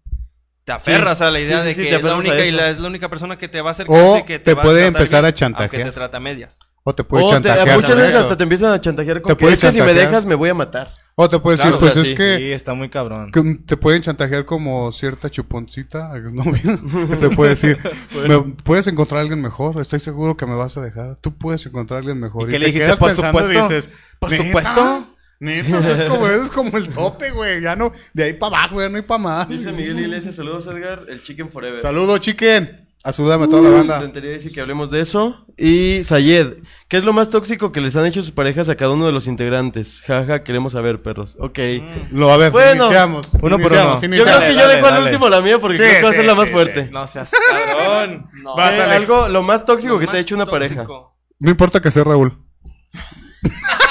Te aferras a la idea Sí, sí, de sí, que es la única y eso. la, es la única persona que te va a hacer O caso y que te, te va puede a empezar bien, a chantajear. Aunque te trata a medias. O te puede O te- chantajear. muchas veces eso. hasta te empiezan a chantajear con Te que es que si me chantajear. dejas me voy a matar. O te puede decir, pues o sea, es sí. que Sí, está muy cabrón. que te pueden chantajear como cierta chuponcita te puede decir, "Me- puedes encontrar a alguien mejor, estoy seguro que me vas a dejar. Tú puedes encontrar a alguien mejor. ¿Y qué te le dijiste? Por pensando y supuesto. dices, Por "¿Neta? supuesto. Neta, eso es como, es como el tope, güey. Ya no, de ahí para abajo, ya no hay para más. Dice Miguel Iglesias, saludos Edgar, el Chicken Forever. Saludos, chicken. A toda la banda. Rentería dice que hablemos de eso. Y Sayed, ¿qué es lo más tóxico que les han hecho sus parejas a cada uno de los integrantes? Jaja, queremos saber, perros. Ok. Lo, a ver, Bueno, iniciamos. uno por Iniciamos, uno. Yo creo que yo Dale, dejo al último la mía porque Sí, creo que va a sí, ser la más sí. fuerte. No seas cabrón. No. Vas, Eh, algo, lo más tóxico que te ha hecho una pareja. No importa que sea Raúl.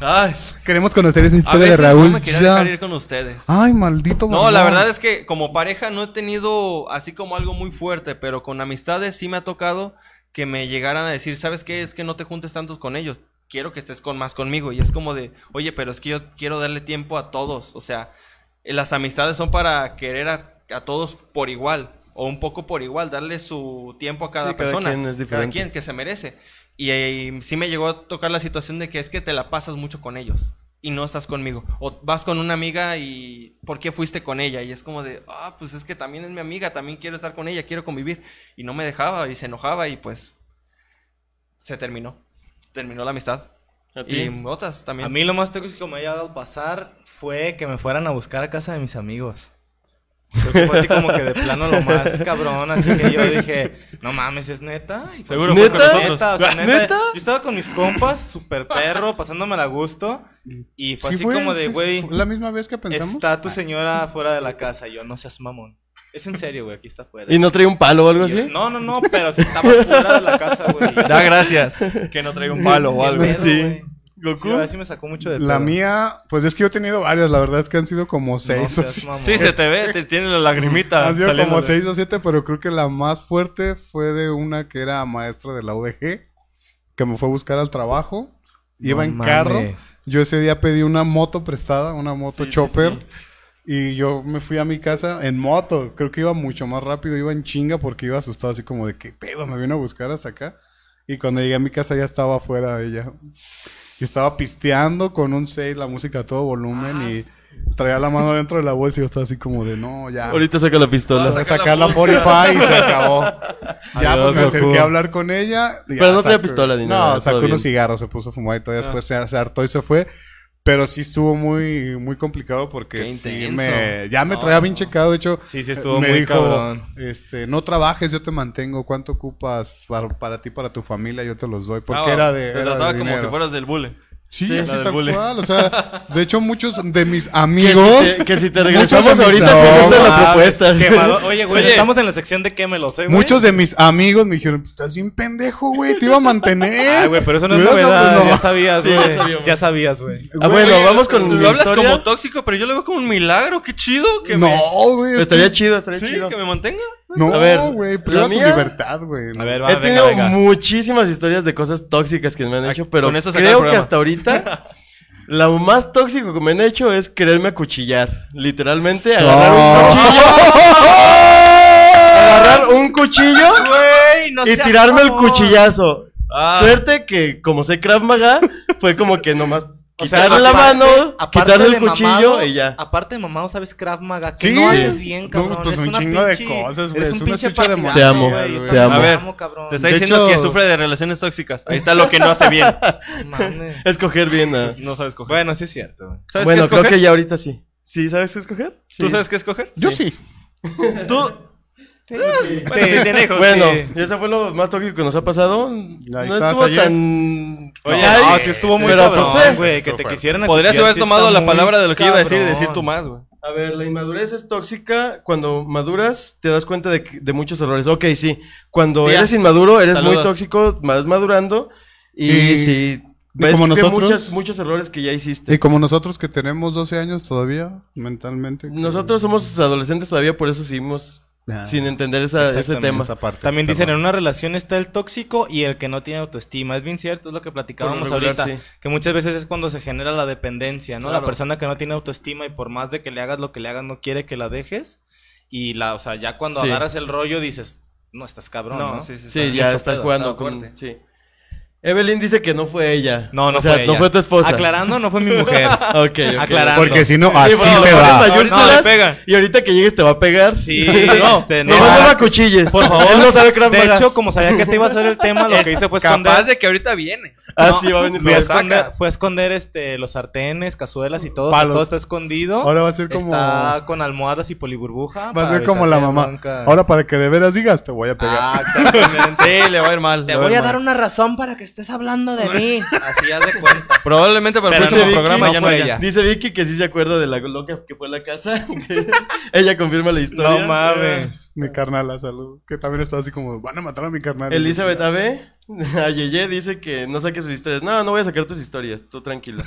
Ay, Queremos conocer esa a historia de veces Raúl. no me quería ya. dejar ir con ustedes. Ay, maldito No, la verdad es que como pareja no he tenido así como algo muy fuerte, pero con amistades sí me ha tocado que me llegaran a decir, ¿sabes qué? Es que no te juntes tantos con ellos. Quiero que estés con más conmigo. Y es como de, oye, pero es que yo quiero darle tiempo a todos. O sea, eh, las amistades son para querer a, a todos por igual. O un poco por igual, darle su tiempo a cada Sí, cada persona. quien es cada diferente. quien que se merece. Y, sí me llegó a tocar la situación de que es que te la pasas mucho con ellos y no estás conmigo. O vas con una amiga y ¿por qué fuiste con ella? Y es como de, ah, pues es que también es mi amiga, también quiero estar con ella, quiero convivir. Y no me dejaba y se enojaba y pues se terminó. Terminó la amistad. ¿A ti? Y otras también. A mí lo más tóxico que me haya dado pasar fue que me fueran a buscar a casa de mis amigos. Fue así como que de plano lo más cabrón, así que yo dije, no mames, ¿es neta? Y pues, Seguro fue con ¿Neta? nosotros. Neta, o sea, neta, ¿Neta? Yo estaba con mis compas, super perro, pasándomela a gusto. Y fue Sí así fue, como de, güey, La misma vez que pensamos. está tu señora fuera de la casa. Y yo, no seas mamón. Es en serio, güey, aquí está fuera. ¿Y no trae un palo o algo así? no, no, no, pero estaba fuera de la casa, güey. Da gracias que no traiga un palo o ¿qué algo. Sí. me sacó mucho de La pedo. mía, pues es que yo he tenido varias, la verdad es que han sido como No seis o seas siete. Sí, se te ve, te tiene la lagrimita. Han sido saliéndole. como seis o siete, pero creo que la más fuerte fue de una que era maestra de la UDG, que me fue a buscar al trabajo. Iba No en carro. Yo ese día pedí una moto prestada, una moto sí, chopper. sí. Y yo me fui a mi casa en moto. Creo que iba mucho más rápido, iba en chinga porque iba asustado así como de qué pedo, me vino a buscar hasta acá. Y cuando llegué a mi casa ya estaba afuera ella. Y estaba pisteando con un 6, la música a todo volumen y traía la mano dentro de la bolsa y yo estaba así como de no, ya. Ahorita saca la pistola. Voy a sacar la 45 y se acabó. Ya Adiós, pues me acerqué Goku. a hablar con ella. Pero no traía pistola ni no, nada, todo sacó bien. unos cigarros, se puso a fumar y todo. Después se, se hartó y se fue. Pero sí estuvo muy, muy complicado porque sí me, ya me No, traía bien checado. De hecho, Sí, sí, estuvo me muy dijo, cabrón. este, no trabajes, yo te mantengo. ¿Cuánto ocupas para, para ti, para tu familia? Yo te los doy. Porque Ah, era de, Te era de trataba como si fueras del bule. Sí, Sí, así tal bullying. cual. O sea, de hecho, muchos de mis amigos. Que si te- que si te regresamos ahorita, la propuesta. quemado- Oye, güey, Oye. estamos en la sección de quémelos, ¿eh, güey? Muchos de mis amigos me dijeron, "Pues, estás bien pendejo, güey, te iba a mantener. Ay, güey, pero eso no es novedad. no. Ya sabías, Sí, güey. ya sabías, güey. Ah, bueno, vamos con Lo mi hablas historia. como tóxico, pero yo lo veo como un milagro. Qué chido. Que No, me... güey. es Estaría que- chido, estaría Sí, chido. que me mantenga. No, A ver, güey, la priva tu mía- libertad, güey. A ver, He va, venga, tenido venga. muchísimas historias de cosas tóxicas que me han hecho, pero creo que hasta ahorita lo más tóxico que me han hecho es quererme acuchillar. Literalmente agarrar un cuchillo. agarrar un cuchillo Güey, no y tirarme el cuchillazo. Ah. Suerte que como sé Krav Maga, fue como que nomás quitarle la mano, quitarle el cuchillo mamado, y ya. Aparte de mamado, ¿sabes Krav Maga? Que Sí. no haces bien, cabrón. No, pues es un una chingo de cosas, güey, es un pinche de partidazo, Te amo, güey, yo te amo. A ver. Te está De diciendo hecho- que sufre de relaciones tóxicas. Ahí está lo que no hace bien. Mames. Escoger bien. ah. No sabes coger. Bueno, sí es cierto. ¿Sabes Bueno, qué creo escoger? que ya ahorita sí. ¿Sí sabes qué escoger? ¿Tú sabes qué escoger? Yo sí. Tú. Sí, Bueno, sí tiene hijos. Bueno, Sí. y eso fue lo más tóxico que nos ha pasado. no estuvo ayer. tan. Oye, Ay, no, sí estuvo muy cabrón, pues, güey. Que te quisieran Podrías haber tomado la palabra de lo que iba a decir y decir tú más, güey. A ver, la inmadurez es tóxica. Cuando maduras, te das cuenta de, muchos errores. Ok, sí. Cuando eres inmaduro, eres muy tóxico, vas madurando. Y, Y- sí. y Ves como que nosotros- muchas, muchos errores que ya hiciste. Y como nosotros que tenemos 12 años todavía, mentalmente. que- Nosotros somos adolescentes todavía, por eso seguimos Ah, sin entender esa- ese tema. esa parte. También dicen, en una relación está el tóxico y el que no tiene autoestima. Es bien cierto, es lo que platicábamos regular, ahorita. sí. Que muchas veces es cuando se genera la dependencia, ¿no? Claro. La persona que no tiene autoestima y por más de que le hagas lo que le hagas, no quiere que la dejes. Y la, o sea, ya cuando Sí. agarras el rollo dices, no, estás cabrón, ¿no? No, sí, sí, Sí, ya estás pedo, jugando con... fuerte. Sí. Evelyn dice que no fue ella. No, no O sea, fue no fue tu esposa. Aclarando, no fue mi mujer. Ok. Aclarando. Porque si no, Sí, así bueno, le ahorita va. No, le pega. Y ahorita que llegues te va a pegar. Sí, no, este, no, no. no me acuchilles. Por favor. Él no sabe Krav De hecho, como sabía que este iba a ser el tema, lo que hice fue esconder. Capaz de que ahorita viene. Ah, No, sí, va a venir. Fui a, esconder, saca. fue a esconder este, los sartenes, cazuelas y todo. Palos. Todo está escondido. Ahora va a ser como- Está con almohadas y poliburbuja. Va a ser como la mamá. Ahora para que de veras digas, te voy a pegar. Ah, exactamente. Sí, le va a ir mal. Te voy a dar una razón para que estés hablando de mí. Así haz de cuenta. Probablemente para el próximo programa ya no fue ella. Dice Vicky que sí se acuerda de la loca que fue a la casa. Ella confirma la historia. No mames. Mi carnal, la salud. Que también está así como, van a matar a mi carnal. Elizabeth AB, a Yeye dice que no saque sus historias. No, no voy a sacar tus historias, tú tranquila.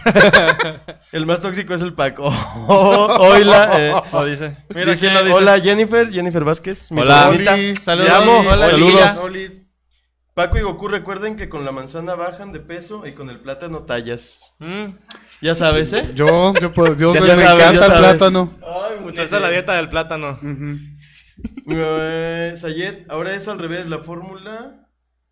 el más tóxico es el Paco. Oila, eh, Lo dice. Mira dice, quién lo dice. Hola Jennifer, Jennifer Vázquez. mi Hola. Saludos. Te amo. Hola, Saludos. Paco y Goku recuerden que con la manzana bajan de peso y con el plátano tallas. Mm. Ya sabes, ¿eh? Yo, yo puedo, yo Ya me sabes, encanta ya el sabes. plátano. Ay, es la dieta del plátano. Eh, Sayed, ahora es al revés, la fórmula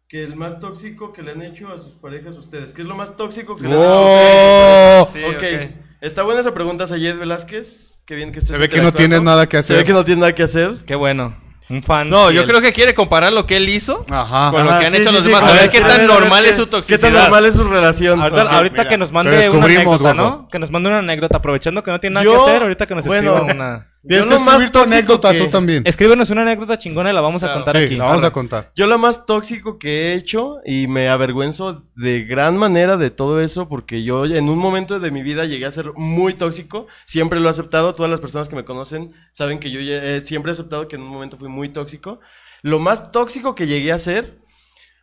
que el más tóxico que le han hecho a sus parejas ustedes. ¿Qué es lo más tóxico que le han hecho? ¡Oh! Sí, ok. ok. Está buena esa pregunta, Sayed Velázquez. Qué bien que estés Se ve que no tienes nada que Se ve hacer. que no tienes nada que hacer. Qué bueno. Un fan. No, yo creo que quiere comparar lo que él hizo Ajá. con lo Ajá, que han sí, hecho sí, los sí, demás. a A ver ver, qué tan ver, normal qué- es su ¿Qué toxicidad. tan normal es su relación? Ahorita, Ok. ahorita mira. que nos mande una anécdota, guapo. ¿no? Que nos mande una anécdota, aprovechando que no tiene nada Yo- que hacer, ahorita que nos bueno, escriba una... Tienes Yo que escribir tu tóxico anécdota que- tú también. Escríbenos una anécdota chingona y la vamos a contar Sí, aquí. la vamos a contar. Yo lo más tóxico que he hecho y me avergüenzo de gran manera de todo eso porque yo en un momento de mi vida llegué a ser muy tóxico, siempre lo he aceptado, todas las personas que me conocen saben que yo ya- eh, siempre he aceptado que en un momento fui muy tóxico. Lo más tóxico que llegué a ser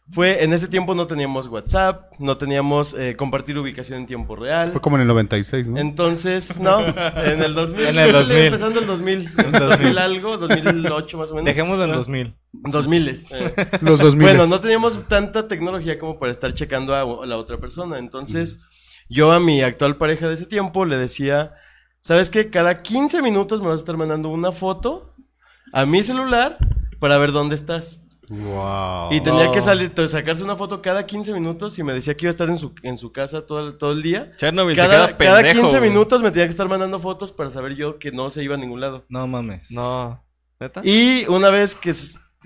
fue, en ese tiempo no teníamos WhatsApp, no teníamos eh, compartir ubicación en tiempo real. Fue como en el 96, ¿no? Entonces, no, en el 2000. En el 2000. Empezando el 2000. 2000 algo, 2008 más o menos. Dejémoslo en ¿no? 2000. 2000. eh. Los 2000. Bueno, no teníamos tanta tecnología como para estar checando a, a la otra persona. Entonces, yo a mi actual pareja de ese tiempo le decía, ¿sabes qué? Cada 15 minutos me vas a estar mandando una foto a mi celular para ver dónde estás. Wow. Y tenía que salir, sacarse una foto cada 15 minutos y me decía que iba a estar en su, en su casa todo el, todo el día. Chernobyl se Cada, queda cada pendejo. 15 güey. minutos me tenía que estar mandando fotos para saber yo que no se iba a ningún lado. No mames. No. ¿Neta? Y una vez que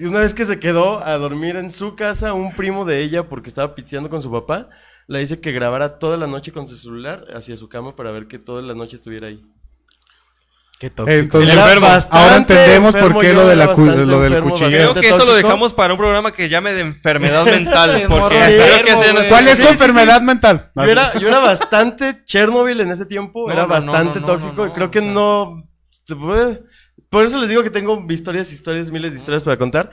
una vez que se quedó a dormir en su casa, un primo de ella, porque estaba piteando con su papá, le dice que grabara toda la noche con su celular hacia su cama para ver que toda la noche estuviera ahí. Qué tóxico. Entonces, Era ahora bastante entendemos por qué lo, de la lo del cuchillo. Creo que eso lo dejamos para un programa que llame de enfermedad mental. Porque que ¿Cuál es Sí, tu sí, enfermedad mental? Yo era, yo era bastante Chernobyl en ese tiempo, No, era no, no, bastante no, no, tóxico y creo o que sea. no se puede- Por eso les digo que tengo historias, historias, miles de historias para contar,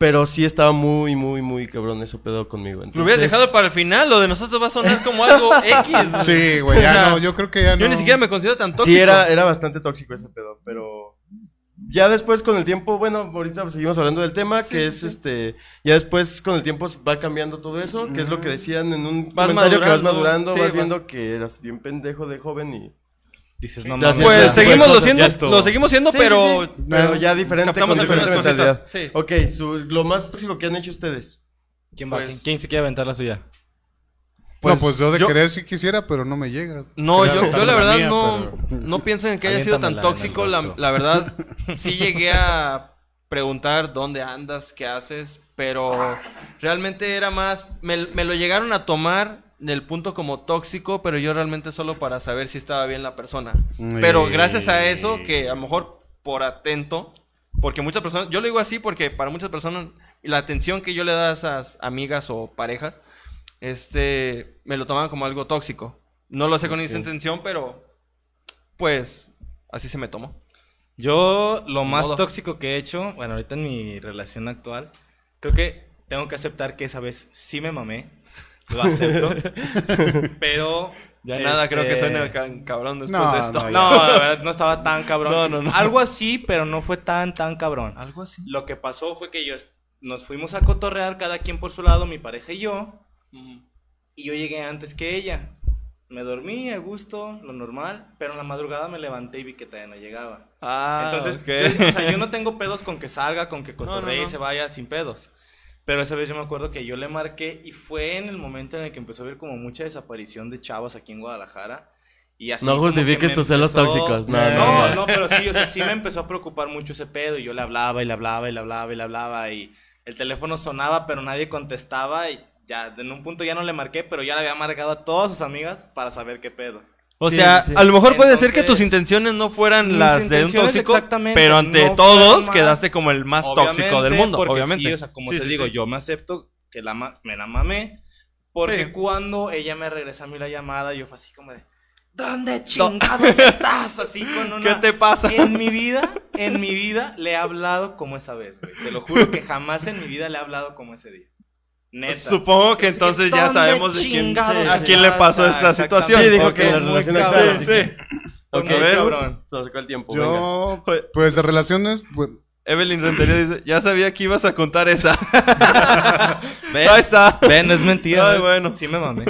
pero sí estaba muy, muy, muy cabrón eso pedo conmigo. Lo hubieras entonces- dejado para el final, lo de nosotros va a sonar como algo X. güey. Sí, güey, ya O sea, no, yo creo que ya no. Yo ni siquiera me considero tan tóxico. Sí, era, era bastante tóxico ese pedo, pero ya después con el tiempo, bueno, ahorita seguimos hablando del tema, que es este, ya después con el tiempo va cambiando todo eso, que es lo que decían en un Vas comentario que vas madurando, madurando, sí, vas vas- viendo que eras bien pendejo de joven y... Dices, no mames. Pues ya, seguimos ya lo siendo, lo seguimos siendo, Sí, pero, sí, sí, pero ya diferente, con diferente mentalidad. Ok, su- lo más tóxico que han hecho ustedes. ¿Quién va? Pues- ¿Quién, quién se quiere aventar la suya? no, pues yo de yo- querer sí quisiera, pero no me llega. No, yo, yo la verdad mía, no, pero- no pienso en que haya sido tan tóxico. La, la verdad, sí llegué a preguntar dónde andas, qué haces, pero realmente era más, me, me lo llegaron a tomar del punto como tóxico, pero yo realmente solo para saber si estaba bien la persona. Pero gracias a eso, que a lo mejor por atento, porque muchas personas, yo lo digo así porque para muchas personas la atención que yo le daba a esas amigas o parejas, este, me lo tomaban como algo tóxico. No lo sé con esa intención, pero pues así se me tomó. Yo, lo más modo. tóxico que he hecho, bueno, ahorita en mi relación actual, creo que tengo que aceptar que esa vez sí me mamé. Lo acepto. pero. Ya nada, creo que este, suena ca- cabrón después No, de esto. no. No, la verdad no estaba tan cabrón. No, no, no. Algo así, pero no fue tan, tan cabrón. Algo así. Lo que pasó fue que yo nos fuimos a cotorrear cada quien por su lado, mi pareja y yo. Y yo llegué antes que ella. Me dormí a gusto, lo normal, pero en la madrugada me levanté y vi que todavía no llegaba. Ah, Entonces, ok. yo, o sea, yo no tengo pedos con que salga, con que no, cotorree y se vaya sin pedos. Pero esa vez yo me acuerdo que yo le marqué y fue en el momento en el que empezó a haber como mucha desaparición de chavos aquí en Guadalajara. Y así No justifiques tus celos empezó- tóxicos, no, no, no, no, no. pero sí, o sea, sí me empezó a preocupar mucho ese pedo y yo le hablaba y le hablaba y le hablaba y le hablaba y el teléfono sonaba pero nadie contestaba y ya en un punto ya no le marqué, pero ya le había marcado a todas sus amigas para saber qué pedo. O Sí, sea, sí. a lo mejor puede ser que tus intenciones no fueran las de un tóxico, pero ante no todos quedaste como el más tóxico del mundo, porque obviamente. sí, o sea, como Sí, te sí, digo, sí. yo me acepto que la ma- me la mamé. Porque Sí. cuando ella me regresa a mí la llamada, yo fue así como de, ¿dónde chingados estás? Así con una... ¿Qué te pasa? En mi vida, en mi vida le he hablado como esa vez, güey. Te lo juro que jamás en mi vida le he hablado como ese día. Neta. Supongo que entonces ya ¿dónde sabemos de quién, a quién le pasó Ah, esta situación. Sí, dijo que la relación cabrón. Sí, Ok, ver. cabrón. Se nos sacó el tiempo, venga. Yo, pues de relaciones, pues, Evelyn Rentería dice, ya sabía que ibas a contar esa. ¿Ven? Ahí está. Ven, no es mentira. Ay, bueno. Sí me mamé.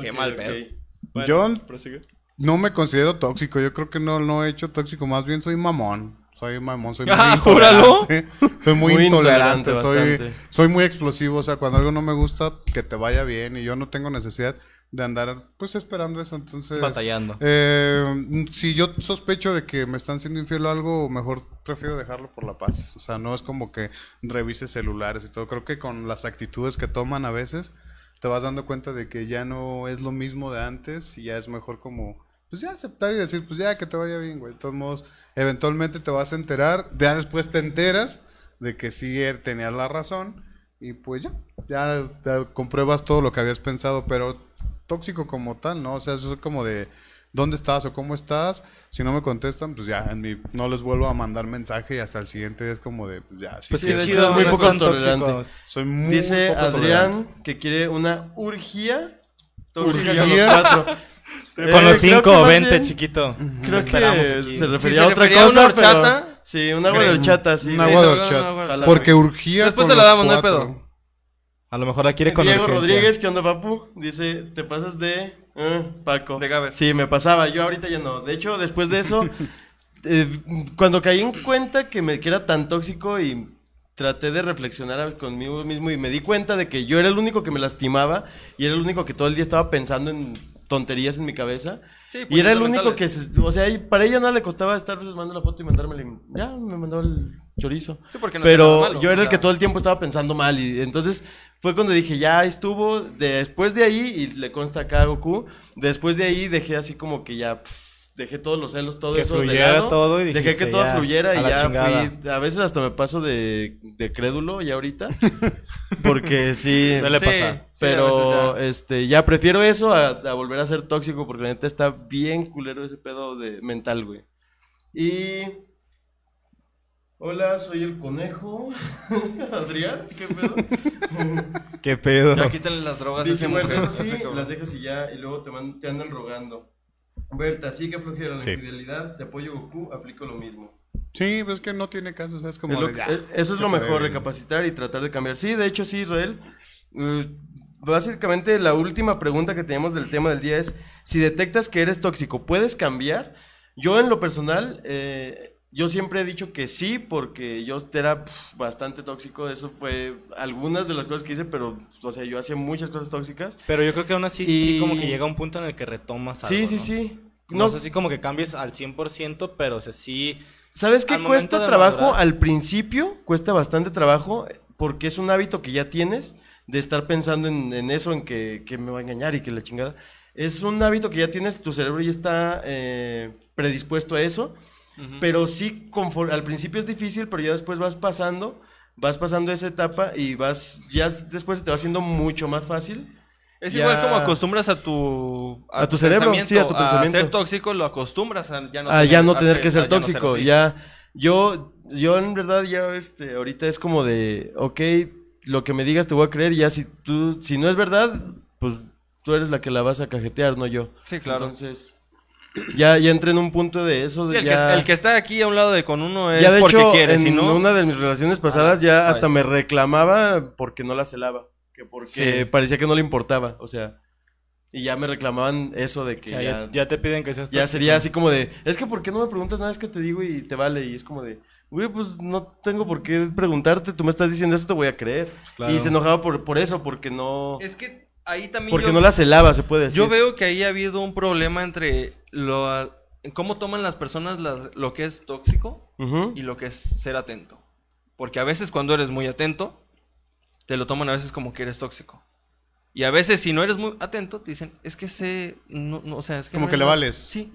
Qué mal pedo. Bueno, yo prosigue. no me considero tóxico. Yo creo que no, no he hecho tóxico. Más bien soy mamón. Soy mamón, soy muy Ah, intolerante. Soy muy, Muy intolerante. intolerante, soy, bastante. soy muy explosivo. O sea, cuando algo no me gusta, que te vaya bien. Y yo no tengo necesidad de andar, pues, esperando eso. Entonces, Batallando. Eh, si yo sospecho de que me están siendo infiel o algo, mejor prefiero dejarlo por la paz. O sea, no es como que revise celulares y todo. Creo que con las actitudes que toman a veces, te vas dando cuenta de que ya no es lo mismo de antes y ya es mejor como, pues ya aceptar y decir, pues ya que te vaya bien, güey. De todos modos, eventualmente te vas a enterar, ya después te enteras de que sí eh, tenías la razón y pues ya, ya, ya compruebas todo lo que habías pensado, pero tóxico como tal, ¿no? O sea, eso es como de dónde estás o cómo estás. Si no me contestan, pues ya, en mi, no les vuelvo a mandar mensaje y hasta el siguiente día es como de, pues ya, sí, Pues sí, sí, de hecho, muy poco tolerante. tóxicos. soy muy Dice poco Adrián tolerante. que quiere una urgía tóxica con los ¿Urgía? cuatro. Con Eh, los que cinco, más vente, bien- chiquito. Creo que aquí. se refería se a otra refería a cosa, una horchata, pero- Sí, un agua de horchata, sí. Un agua de horchata. un agua de horchata. Porque urgía Después con se la los damos, no hay pedo. A lo mejor la quiere con Diego urgencia. Rodríguez, ¿qué onda, papu? Dice, te pasas de... eh, Paco. De Gaber. Sí, me pasaba. Yo ahorita ya no. De hecho, después de eso, eh, cuando caí en cuenta que, me, que era tan tóxico y traté de reflexionar conmigo mismo y me di cuenta de que yo era el único que me lastimaba y era el único que todo el día estaba pensando en tonterías en mi cabeza. Sí, y era el puñetas único que, se- o sea, y para ella no le costaba estar mandando la foto y mandármela. y Ya, me mandaba el chorizo. Sí, porque no Pero nada malo, yo era el que todo el tiempo estaba pensando mal y entonces fue cuando dije, ya estuvo, después de ahí, y le consta acá a Goku, después de ahí dejé así como que ya pff, dejé todos los celos, todo Que eso de fluyera lado, todo y dejé que todo ya, fluyera a y ya chingada. fui, a veces hasta me paso de, de crédulo ya ahorita, porque sí, Suele sí, pasar. Sí, a pero veces este, ya prefiero eso a, a volver a ser tóxico, porque la neta está bien culero ese pedo de mental, güey. Y... Hola, soy el conejo. Adrián, ¿qué pedo? ¿Qué pedo? Ya quítale las drogas a Dije, esa bueno, mujer. eso sí, las dejas y ya, y luego te, man- te andan rogando. Berta, sí que flojera la Sí. infidelidad, te apoyo Goku, aplico lo mismo. Sí, pues es que no tiene caso, o sea, es como Es lo de, que- ya, eh, eso es lo puede. mejor, recapacitar y tratar de cambiar. Sí, de hecho sí, Israel. Eh, básicamente la última pregunta que tenemos del tema del día es, si detectas que eres tóxico, ¿puedes cambiar? Yo en lo personal, eh, yo siempre he dicho que sí, porque yo era pf, bastante tóxico, eso fue algunas de las cosas que hice, pero, o sea, yo hacía muchas cosas tóxicas. Pero yo creo que aún así Y- sí como que llega un punto en el que retomas algo, Sí, sí, ¿no? sí. No, No- sé si como que cambies al 100%, pero o sea, sí... ¿Sabes qué cuesta trabajo? madurar- Al principio cuesta bastante trabajo porque es un hábito que ya tienes de estar pensando en, en eso, en que, que me va a engañar y que la chingada. Es un hábito que ya tienes, tu cerebro ya está eh, predispuesto a eso, Pero sí, conforme, al principio es difícil, pero ya después vas pasando, vas pasando esa etapa y vas, ya después se te va haciendo mucho más fácil. Es Ya- igual como acostumbras a tu A tu cerebro, sí, a tu pensamiento. ser tóxico, lo acostumbras a ya no a ya no tener que ser a ya no tóxico. ya, yo, yo en verdad ya, este, ahorita es como de, ok, lo que me digas te voy a creer, ya si tú, si no es verdad, pues tú eres la que la vas a cajetear, no yo. Sí, claro. Entonces, ya, ya entré en un punto de eso. Sí, de el, ya, que, el que está aquí a un lado de con uno es ya de porque hecho, quiere, en si no... una de mis relaciones pasadas ya vaya. hasta me reclamaba porque no la celaba, que porque Sí. parecía que no le importaba, o sea, y ya me reclamaban eso de o que sea, ya, te piden que seas ya sería así como de, es que ¿por qué no me preguntas nada? Es que te digo y te vale. Y es como de, güey, pues no tengo por qué preguntarte, tú me estás diciendo eso, te voy a creer. claro. Y se enojaba por, por eso, porque no... Es que ahí también Porque yo, no la celaba, se puede decir. yo veo que ahí ha habido un problema entre lo, cómo toman las personas las- lo que es tóxico y lo que es ser atento. Porque a veces cuando eres muy atento, te lo toman a veces como que eres tóxico. Y a veces si no eres muy atento, te dicen, es que ese, no, no, o sea, es que Como no que le nada". vales. Sí.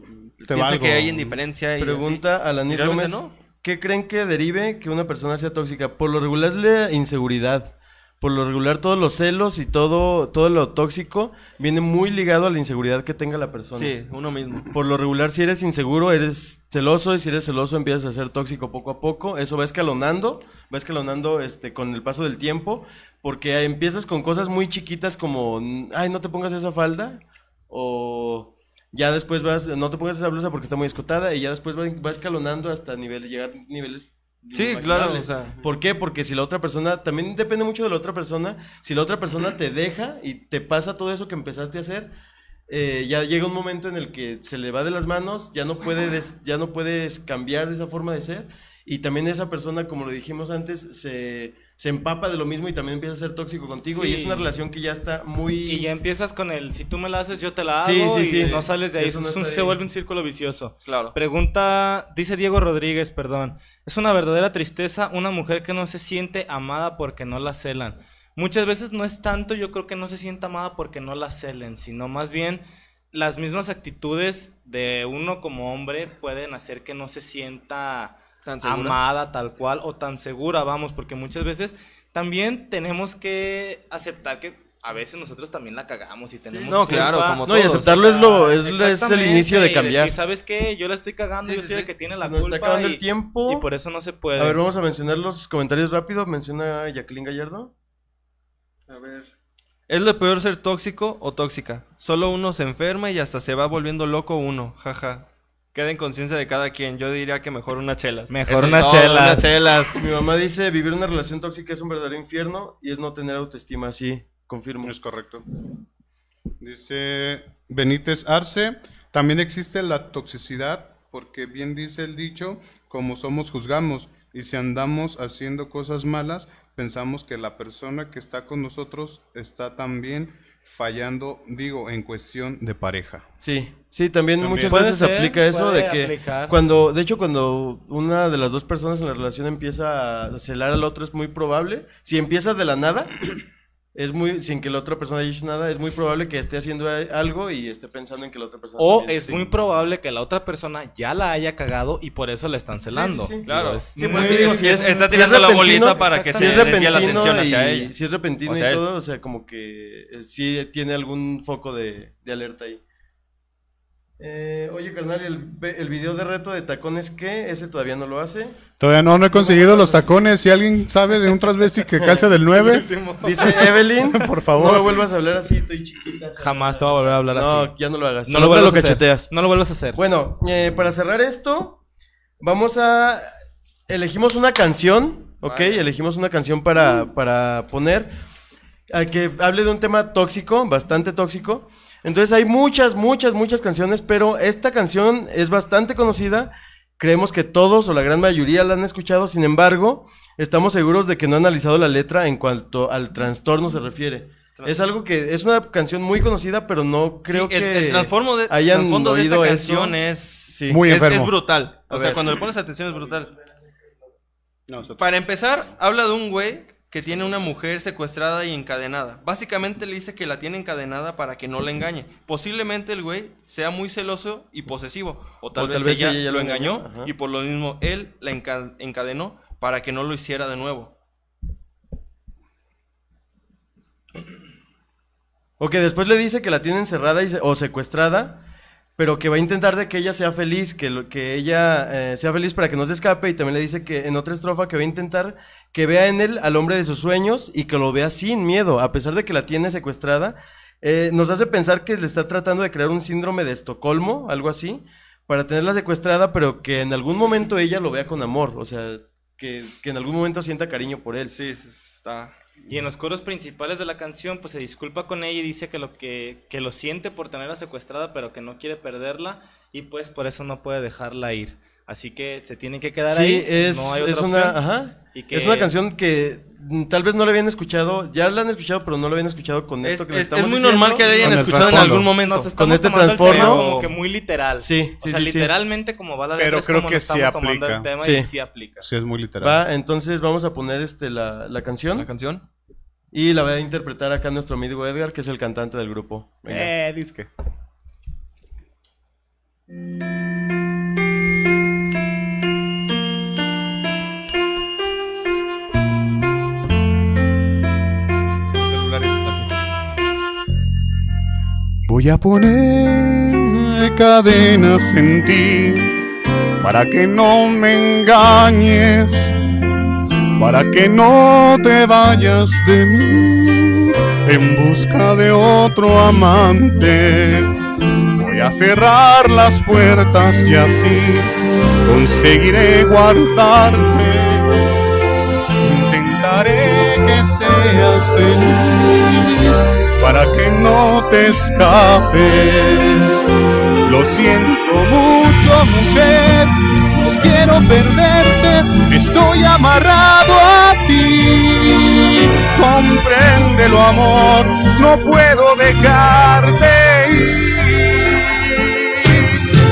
Te valgo. que hay indiferencia y Pregunta así. a realmente Gómez, no. ¿qué creen que derive que una persona sea tóxica? Por lo regular es la inseguridad. Por lo regular todos los celos y todo, todo lo tóxico viene muy ligado a la inseguridad que tenga la persona. Sí, uno mismo. Por lo regular, si eres inseguro, eres celoso, y si eres celoso, empiezas a ser tóxico poco a poco. Eso va escalonando, va escalonando este, con el paso del tiempo, porque empiezas con cosas muy chiquitas como, ay, no te pongas esa falda, o ya después vas, no te pongas esa blusa porque está muy escotada, y ya después va, va escalonando hasta nivel, llegar a niveles. Sí, claro, o sea. ¿Por qué? Porque si la otra persona, también depende mucho de la otra persona, si la otra persona te deja y te pasa todo eso que empezaste a hacer, eh, ya llega un momento en el que se le va de las manos, ya no, puede des- ya no puedes cambiar esa forma de ser, y también esa persona, como lo dijimos antes, se, se empapa de lo mismo y también empieza a ser tóxico contigo, y es una relación que ya está muy... Y ya empiezas con el, si tú me la haces, yo te la hago Sí, sí, y sí. no sales de ahí. Eso no Es un- se vuelve un círculo vicioso. Claro. Pregunta, dice Diego Rodríguez, perdón. Es una verdadera tristeza una mujer que no se siente amada porque no la celan. Muchas veces no es tanto, yo creo que no se sienta amada porque no la celen, sino más bien las mismas actitudes de uno como hombre pueden hacer que no se sienta ¿Tan segura? amada tal cual o tan segura, vamos, porque muchas veces también tenemos que aceptar que a veces nosotros también la cagamos y tenemos No, claro, como No, y todos, aceptarlo o es, lo, es, es el inicio de y cambiar. decir, ¿sabes qué? Yo la estoy cagando, Sí, yo sí, soy el sí. que tiene la Nos culpa. está acabando y, el tiempo. y por eso no se puede. A ver, vamos a mencionar los comentarios rápido. Menciona Jacqueline Gallardo. A ver. ¿Es lo peor ser tóxico o tóxica? Solo uno se enferma y hasta se va volviendo loco uno, jaja. Queda en conciencia de cada quien. Yo diría que mejor unas chelas. Mejor unas chelas. unas chelas. Mi mamá dice, vivir una relación tóxica es un verdadero infierno y es no tener autoestima. Sí, confirmo. Es correcto. Dice Benítez Arce, también existe la toxicidad, porque bien dice el dicho, como somos juzgamos, y si andamos haciendo cosas malas, pensamos que la persona que está con nosotros está también fallando, digo, en cuestión de pareja. Sí, sí, también, También. muchas veces ser, aplica eso de que aplicar. cuando, de hecho, cuando una de las dos personas en la relación empieza a celar al otro es muy probable. Si empieza de la nada, es muy, sin que la otra persona haya hecho nada, es muy probable que esté haciendo algo y esté pensando en que la otra persona. O es sí. muy probable que la otra persona ya la haya cagado y por eso le están celando. Sí, sí, sí. Claro. Es muy- digo, si es, está si tirando es la bolita para que se desvíe la atención hacia y- ella. Si es repentino O sea, y todo, o sea, como que eh, sí tiene algún foco de, de alerta ahí. Eh, oye, carnal, ¿el, ve- ¿el video de reto de tacones qué? Ese todavía no lo hace. Todavía no, no he conseguido los tacones. Si alguien sabe de un transvesti que calce del 9, Dice Evelyn, por no me favor. vuelvas a hablar así, estoy chiquita. Jamás te va a volver a hablar No, así. ya no lo hagas. No Al lo vuelvas a hacer. cacheteas. No lo vuelvas a hacer. Bueno, eh, para cerrar esto, vamos a... Elegimos una canción, ¿ok? Elegimos una canción para, para poner a que hable de un tema tóxico, bastante tóxico. Entonces hay muchas, muchas, muchas canciones, pero esta canción es bastante conocida. Creemos que todos o la gran mayoría la han escuchado, sin embargo, estamos seguros de que no han analizado la letra en cuanto al trastorno se refiere. Es algo que es una canción muy conocida, pero no creo Sí, el, que el transformo de, hayan trasfondo de esta canción eso. es, Sí. Muy es, enfermo. es brutal. A O sea, ver. cuando le pones atención es brutal. Para empezar, habla de un güey que tiene una mujer secuestrada y encadenada. Básicamente le dice que la tiene encadenada para que no la engañe. Posiblemente el güey sea muy celoso y posesivo. O tal, O vez, tal vez ella, ella lo engañó ajá. y por lo mismo él la enca- encadenó para que no lo hiciera de nuevo. O que después le dice que la tiene encerrada y se- o secuestrada, pero que va a intentar de que ella sea feliz, que, lo- que ella eh, sea feliz para que no se escape. Y también le dice que en otra estrofa que va a intentar que vea en él al hombre de sus sueños y que lo vea sin miedo, a pesar de que la tiene secuestrada. Eh, nos hace pensar que le está tratando de crear un síndrome de Estocolmo, algo así, para tenerla secuestrada, pero que en algún momento ella lo vea con amor, o sea, que, que en algún momento sienta cariño por él. Sí, está. Y en los coros principales de la canción, pues se disculpa con ella y dice que lo que, que lo siente por tenerla secuestrada, pero que no quiere perderla y pues por eso no puede dejarla ir. Así que se tiene que quedar Sí, ahí. es, no hay es otra una, opción. ajá, Y que- es una canción que tal vez no la habían escuchado, ya la han escuchado, pero no la habían escuchado con Es- esto que les es- estamos es muy diciendo. normal que la hayan escuchado en algún momento. Con este transformo. como que muy literal. Sí, o sea, sí, sí. literalmente como va la letra Pero es creo como que sí estamos tomando aplica. el tema Sí. y sí aplica. Sí, es muy literal. Va, entonces vamos a poner este la, la canción ¿La canción? y la va a interpretar acá nuestro amigo Edgar, que es el cantante del grupo. Venga. Eh, disque. Voy a poner cadenas en ti para que no me engañes, para que no te vayas de mí en busca de otro amante. Voy a cerrar las puertas y así conseguiré guardarte. Intentaré que seas feliz para que no te escapes. Lo siento mucho, mujer, no quiero perderte, estoy amarrado a ti. Compréndelo, amor, no puedo dejarte ir.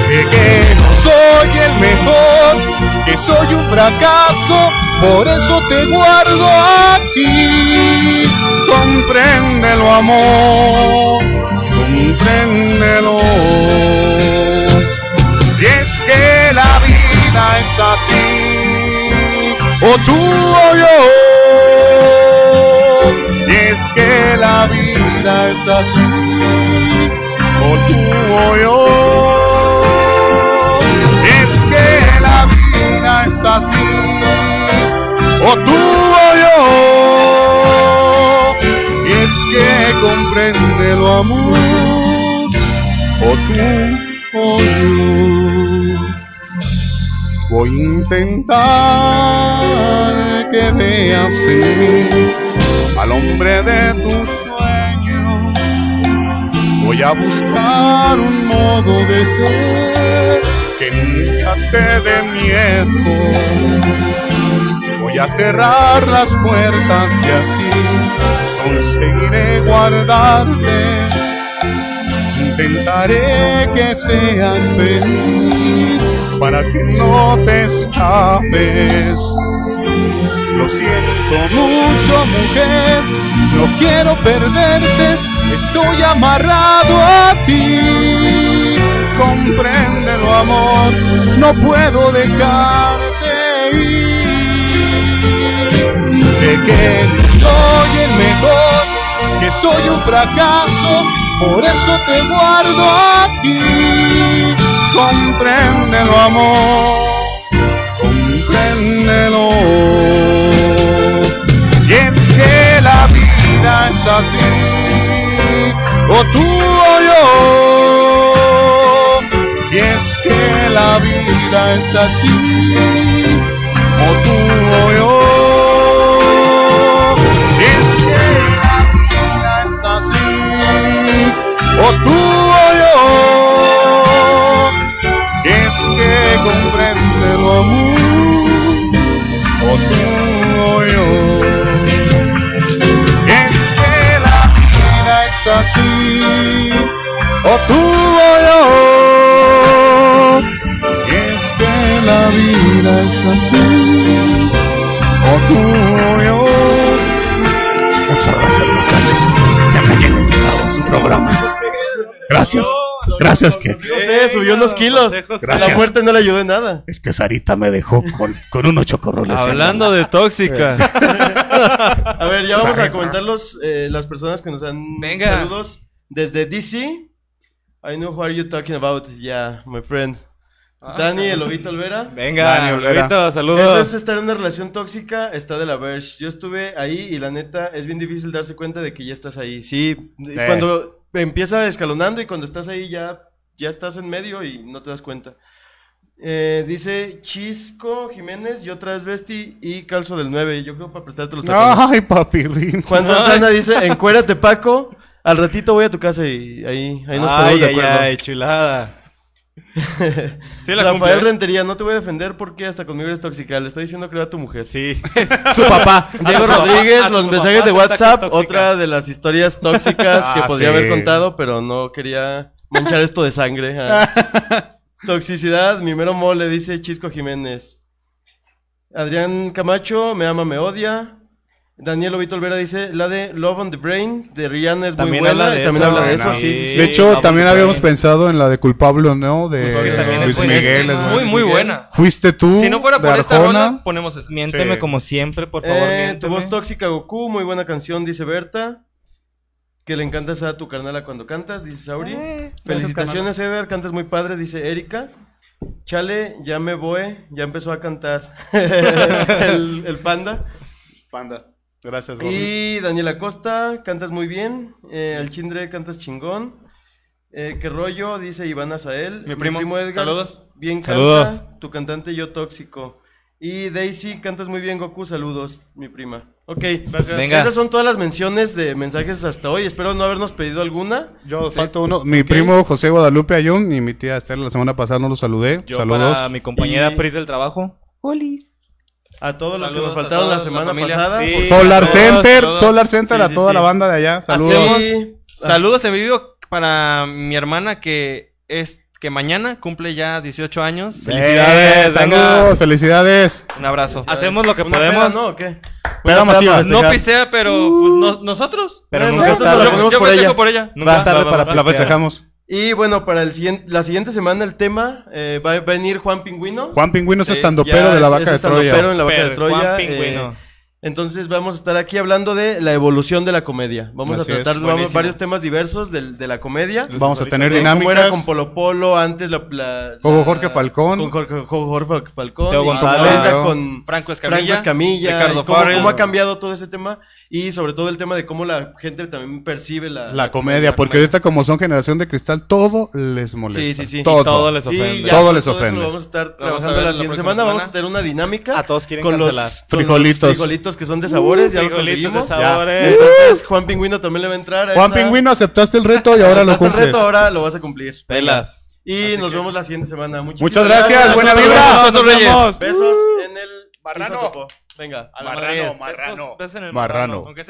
Sé que no soy el mejor, que soy un fracaso, por eso te guardo aquí. Compréndelo, amor, compréndelo. Y es que la vida es así, o tú o yo. Y es que la vida es así, o tú o yo. Es que la vida es así, o tú comprende lo amor, o tú o yo. Voy a intentar que veas en mí al hombre de tus sueños. Voy a buscar un modo de ser que nunca te dé miedo. Voy a cerrar las puertas y así conseguiré guardarte. Intentaré que seas feliz para que no te escapes. Lo siento mucho, mujer, no quiero perderte, estoy amarrado a ti. Compréndelo, amor, no puedo dejarte ir. Sé que soy el mejor, que soy un fracaso, por eso te guardo aquí. Compréndelo, amor, compréndelo. Y es que la vida es así, o tú o yo. Y es que la vida es así, o tú o yo. Es que la vida es así, o tú o yo. Es que comprende gracias que... No sé, subió unos kilos. Gracias. La muerte no le ayudó en nada. Es que Sarita me dejó con, con unos chocorroles. Hablando de tóxicas. A ver, ya vamos a comentar los, eh, las personas que nos han Venga. saludos desde DC. I know who are you talking about. Yeah, my friend. Dani, el Lobito Olvera. Venga, Dani Olvera. Lobito, Eso saludos. es estar en una relación tóxica, está de la Verge. Yo estuve ahí y la neta es bien difícil darse cuenta de que ya estás ahí. Sí, cuando empieza escalonando y cuando estás ahí ya, ya estás en medio y no te das cuenta. Eh, dice Chisco Jiménez, yo otra vez vesti y calzo del 9. Yo creo para prestarte los tacones. Ay, papirrín. Juan Santana dice, encuérate Paco, al ratito voy a tu casa y ahí, ahí nos ponemos Ay, de ay, acuerdo. ay, chulada. Sí, la Rafael cumple. Rentería, no te voy a defender porque hasta conmigo eres tóxica. Le está diciendo que era tu mujer. Sí, su papá. Diego Rodríguez, los mensajes de WhatsApp, otra de las historias tóxicas que Ah, podría sí. haber contado, pero no quería manchar esto de sangre. ah. Toxicidad, mi mero mole, dice Chisco Jiménez. Adrián Camacho, me ama, me odia. Daniel Ovito Olvera dice, la de Love on the Brain de Rihanna es También muy buena. habla de también eso, habla de eso, sí, sí, sí. De hecho, Love también habíamos Brain. pensado en la de culpable o no, de Pues que también es Luis buena, Miguel. es es muy, buena. muy buena. Fuiste tú. Si no fuera por esta rola, ponemos esa. Miénteme Sí. como siempre, por favor, Eh, tu voz tóxica Goku, muy buena canción, dice Berta. Que le encantas a tu carnala cuando cantas, dice Sauri. Eh, Felicitaciones, Edgar, cantas muy padre, dice Erika. Chale, ya me voy, ya empezó a cantar el, el panda. Panda. Gracias, Gordo. Y Daniela Costa, cantas muy bien. Eh, el Chindre, cantas chingón. Eh, ¿Qué rollo? Dice Iván Azael. Mi primo, Edgar. saludos. Bien Saludos. Tu cantante yo tóxico. Y Daisy, cantas muy bien, Goku. Saludos, mi prima. Ok, Gracias. Venga. Esas son todas las menciones de mensajes hasta hoy. Espero no habernos pedido alguna. Yo falto uno. Mi primo José Guadalupe Ayun y mi tía Esther la semana pasada no los saludé. Yo Saludos. para mi compañera Y- Pris del trabajo. A todos los que nos faltaron la la semana familia. pasada. Sí. Solar Center. Solar Center Sí, a toda sí. la banda de allá. Saludos. Hacemos- Saludos en vivo para mi hermana que es que mañana cumple ya 18 años. Felicidades, saludos, felicidades. Un abrazo. Hacemos lo que ¿Una podemos. peda, ¿no? ¿O qué? Peda Una masiva. para No pistea, pero pues, no- nosotros. Pero Eh, nunca nosotros la tarde. ponemos yo por festejo ella. por ella. Nunca Va, tarde va, va, para va. La festejamos. Y bueno, para el siguiente, la siguiente semana el tema eh, va a venir Juan Pingüino. Juan Pingüino es Sí, estando ya pero de la vaca es de estandopero Troya. en la vaca de Troya. Juan eh, Pingüino. Entonces vamos a estar aquí hablando de la evolución de la comedia. Vamos Así a es, tratar vamos, varios temas diversos del- de, la comedia. Vamos a tener De cómo era dinámicas. con Polo Polo, antes la... la- Jorge Falcón. Con Jorge, Jorge Falcón. Teo González. Claro. con Franco Escamilla. Franco Escamilla. Ricardo cómo, Farrell. cómo ha cambiado todo ese tema. Y sobre todo el tema de cómo la gente también percibe la... La comedia, porque ahorita como son generación de cristal, todo les molesta. Sí, sí, sí. Todo. Y todo les Y ofende. ya, Todo pues, les ofende. lo vamos a estar Vamos a trabajando la siguiente próxima semana. Vamos a semana. tener una dinámica. A todos quieren con cancelar. los con Frijolitos. los frijolitos que son de sabores. ya los Frijolitos de conseguimos. sabores. Entonces Juan Pingüino también le va a entrar. a Juan esa- Pingüino, aceptaste el reto y ahora lo aceptaste el cumples. reto, ahora lo vas a cumplir. Pelas. Y nos vemos la siguiente semana. Muchísimas Muchas gracias, buena vibra. Nos vemos. Besos en el topo. Venga. A la Marrano, marrano. Besos- besos en el Marrano. Aunque sea-